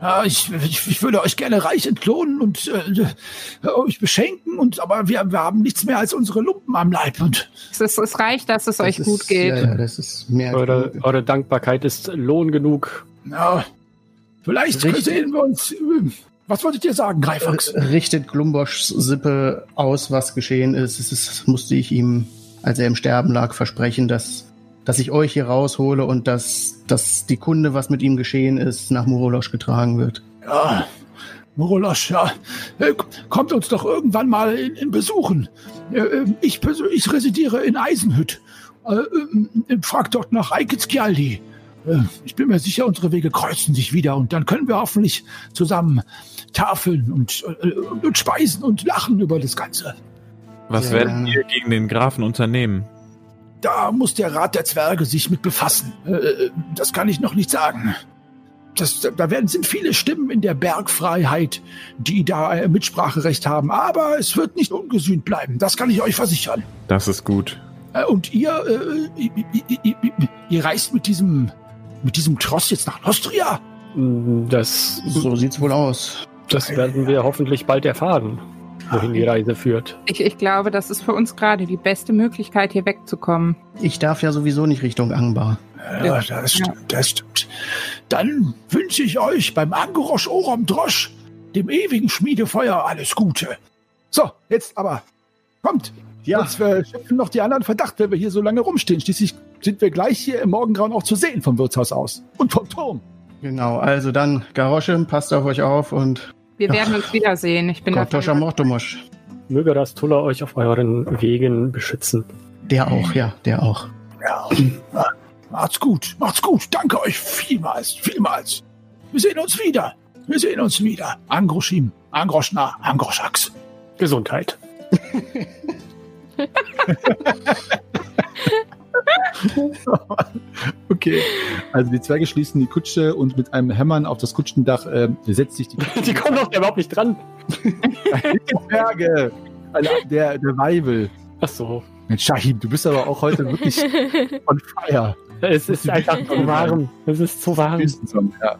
ja ich, ich, ich würde euch gerne reich entlohnen und äh, euch beschenken, und aber wir, wir haben nichts mehr als unsere Lumpen am Leib. Und Es, ist, es reicht, dass es euch Das gut ist, geht. Ja, ja, das ist mehr. Eure, eure Dankbarkeit ist Lohn genug. ja, vielleicht Richtig. sehen wir uns. äh, Was wolltet ihr sagen, Greifax? richtet Glumboschs Sippe aus, was geschehen ist. Es ist, musste ich ihm, als er im Sterben lag, versprechen, dass, dass ich euch hier raushole und dass, dass die Kunde, was mit ihm geschehen ist, nach Murolosch getragen wird. Ja, Morolosch, ja. Äh, Kommt uns doch irgendwann mal in, in Besuchen. Äh, Ich persönlich residiere in Eisenhütt. Äh, äh, Frag dort nach Eikitskialdi. Äh, Ich bin mir sicher, unsere Wege kreuzen sich wieder und dann können wir hoffentlich zusammen tafeln und, äh, und speisen und lachen über das Ganze. Was Sehr werden wir gegen den Grafen unternehmen? Da muss der Rat der Zwerge sich mit befassen. Äh, Das kann ich noch nicht sagen. Das, da werden, sind viele Stimmen in der Bergfreiheit, die da Mitspracherecht haben. Aber es wird nicht ungesühnt bleiben. Das kann ich euch versichern. Das ist gut. Und ihr, äh, ihr, ihr, ihr, ihr reist mit diesem, mit diesem Tross jetzt nach Nostria? Mm, Das, So sieht's wohl aus. das werden wir hoffentlich bald erfahren, wohin die Reise führt. Ich, ich glaube, das ist für uns gerade die beste Möglichkeit, hier wegzukommen. Ich darf ja sowieso nicht Richtung Angbar. Ja, das stimmt, das stimmt. Dann wünsche ich euch beim Angorosch Orom Drosch, dem ewigen Schmiedefeuer, alles Gute. So, jetzt aber, kommt. Ja. Sonst wir schöpfen noch die anderen Verdacht, wenn wir hier so lange rumstehen. Schließlich sind wir gleich hier im Morgengrauen auch zu sehen vom Wirtshaus aus. Und vom Turm. Genau, also dann, Garosche, passt auf euch auf und Wir Ja. werden uns wiedersehen. Ich bin Kortoscha davon Mortomosch. Möge das Tuller euch auf euren Wegen beschützen. Der auch, ja, der auch. Ja, macht's gut, macht's gut. Danke euch vielmals, vielmals. Wir sehen uns wieder. Wir sehen uns wieder. Angroschim, Angroschna, Angroschax. Gesundheit. <laughs> <laughs> Okay. Also die Zwerge schließen die Kutsche und mit einem Hämmern auf das Kutschendach äh, setzt sich die Die kommen doch überhaupt nicht dran. <laughs> Zwerge. Also der, der Weibel. Ach so. Mensch, Shahim, du bist aber auch heute wirklich on fire. Es ist einfach zu warm. Es ist zu warm. Ja,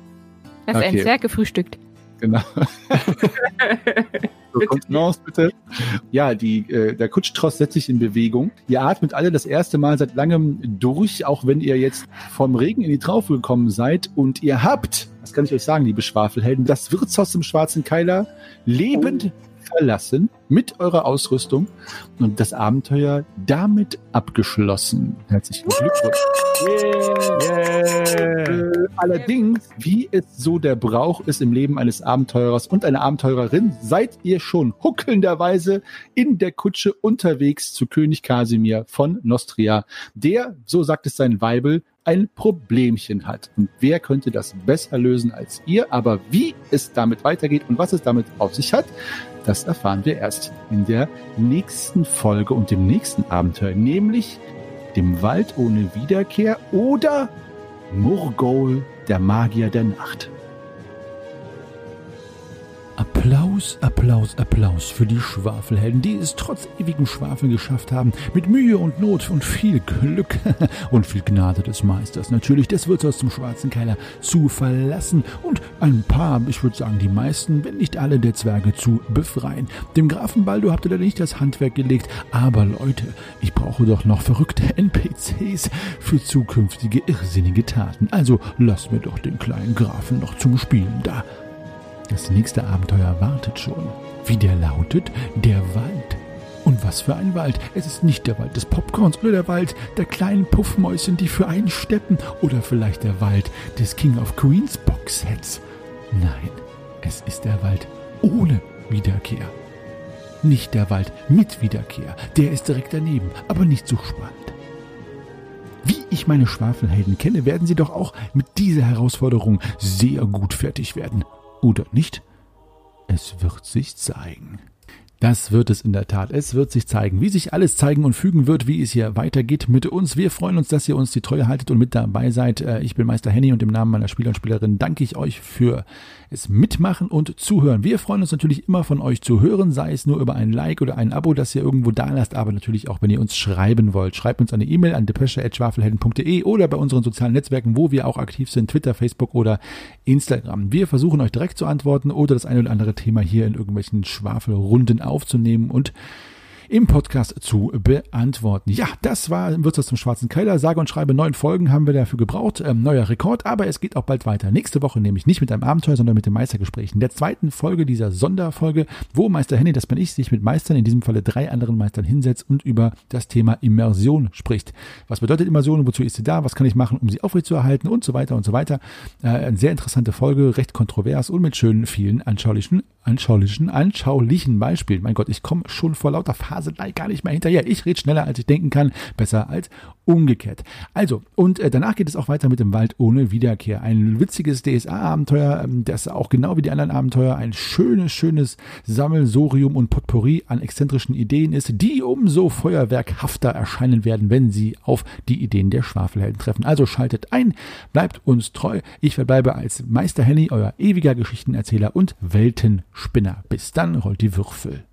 Hast ein Okay. Zwerg gefrühstückt. Genau. <laughs> so, Kontenance bitte. Ja, die, äh, der Kutschtross setzt sich in Bewegung. Ihr atmet alle das erste Mal seit langem durch, auch wenn ihr jetzt vom Regen in die Traufe gekommen seid. Und ihr habt, das kann ich euch sagen, liebe Schwafelhelden, das Wirtshaus im Schwarzen Keiler lebend verlassen mit eurer Ausrüstung und das Abenteuer damit abgeschlossen. Herzlichen Glückwunsch. Äh, Allerdings, wie es so der Brauch ist im Leben eines Abenteurers und einer Abenteurerin, seid ihr schon huckelnderweise in der Kutsche unterwegs zu König Kasimir von Nostria, der, so sagt es sein Weibel, ein Problemchen hat. Und wer könnte das besser lösen als ihr? Aber wie es damit weitergeht und was es damit auf sich hat, das erfahren wir erst in der nächsten Folge und dem nächsten Abenteuer, nämlich dem Wald ohne Wiederkehr oder Murgol, der Magier der Nacht. Applaus, Applaus, Applaus für die Schwafelhelden, die es trotz ewigen Schwafel geschafft haben, mit Mühe und Not und viel Glück <laughs> und viel Gnade des Meisters natürlich des Wirtshaus zum Schwarzen Keiler zu verlassen und ein paar, ich würde sagen die meisten, wenn nicht alle der Zwerge zu befreien. Dem Grafen Baldo habt ihr da nicht das Handwerk gelegt, aber Leute, ich brauche doch noch verrückte <laughs> NPCs für zukünftige irrsinnige Taten. Also lasst mir doch den kleinen Grafen noch zum Spielen da. Das nächste Abenteuer wartet schon. Wie der lautet, der Wald. Und was für ein Wald. Es ist nicht der Wald des Popcorns oder der Wald der kleinen Puffmäuschen, die für einen steppen. Oder vielleicht der Wald des King of Queens Box-Sets. Nein, es ist der Wald ohne Wiederkehr. nicht der Wald mit Wiederkehr. Der ist direkt daneben, aber nicht so spannend. Wie ich meine Schwafelhelden kenne, werden sie doch auch mit dieser Herausforderung sehr gut fertig werden. Oder nicht? Es wird sich zeigen. Das wird es in der Tat. Es wird sich zeigen, wie sich alles zeigen und fügen wird, wie es hier weitergeht mit uns. Wir freuen uns, dass ihr uns die Treue haltet und mit dabei seid. Äh, ich bin Meister Henny und im Namen meiner Spieler und Spielerinnen danke ich euch für es mitmachen und zuhören. Wir freuen uns natürlich immer von euch zu hören, sei es nur über ein Like oder ein Abo, das ihr irgendwo da lasst, aber natürlich auch, wenn ihr uns schreiben wollt. Schreibt uns eine E-Mail an depesche.schwafelhelden.de oder bei unseren sozialen Netzwerken, wo wir auch aktiv sind, Twitter, Facebook oder Instagram. Wir versuchen euch direkt zu antworten oder das eine oder andere Thema hier in irgendwelchen Schwafelrunden aufzunehmen und im Podcast zu beantworten. Ja, das war Wirtshaus zum Schwarzen Keller. Sage und schreibe neun Folgen haben wir dafür gebraucht. Ähm, neuer Rekord, aber es geht auch bald weiter. Nächste Woche nämlich nicht mit einem Abenteuer, sondern mit den Meistergesprächen. Der zweiten Folge dieser Sonderfolge, wo Meister Henny, das bin ich, sich mit Meistern, in diesem Falle drei anderen Meistern hinsetzt und über das Thema Immersion spricht. Was bedeutet Immersion? Wozu ist sie da? Was kann ich machen, um sie aufrechtzuerhalten? Und so weiter und so weiter. Äh, eine sehr interessante Folge, recht kontrovers und mit schönen, vielen anschaulichen, anschaulichen, anschaulichen Beispielen. Mein Gott, ich komme schon vor lauter Faselei gar nicht mehr hinterher. Ich rede schneller, als ich denken kann. Besser als umgekehrt. Also, und äh, danach geht es auch weiter mit dem Wald ohne Wiederkehr. Ein witziges DSA-Abenteuer, ähm, das auch genau wie die anderen Abenteuer ein schönes, schönes Sammelsorium und Potpourri an exzentrischen Ideen ist, die umso feuerwerkhafter erscheinen werden, wenn sie auf die Ideen der Schwafelhelden treffen. Also schaltet ein, bleibt uns treu. Ich verbleibe als Meister Henny, euer ewiger Geschichtenerzähler und Weltenspinner. Bis dann, rollt die Würfel.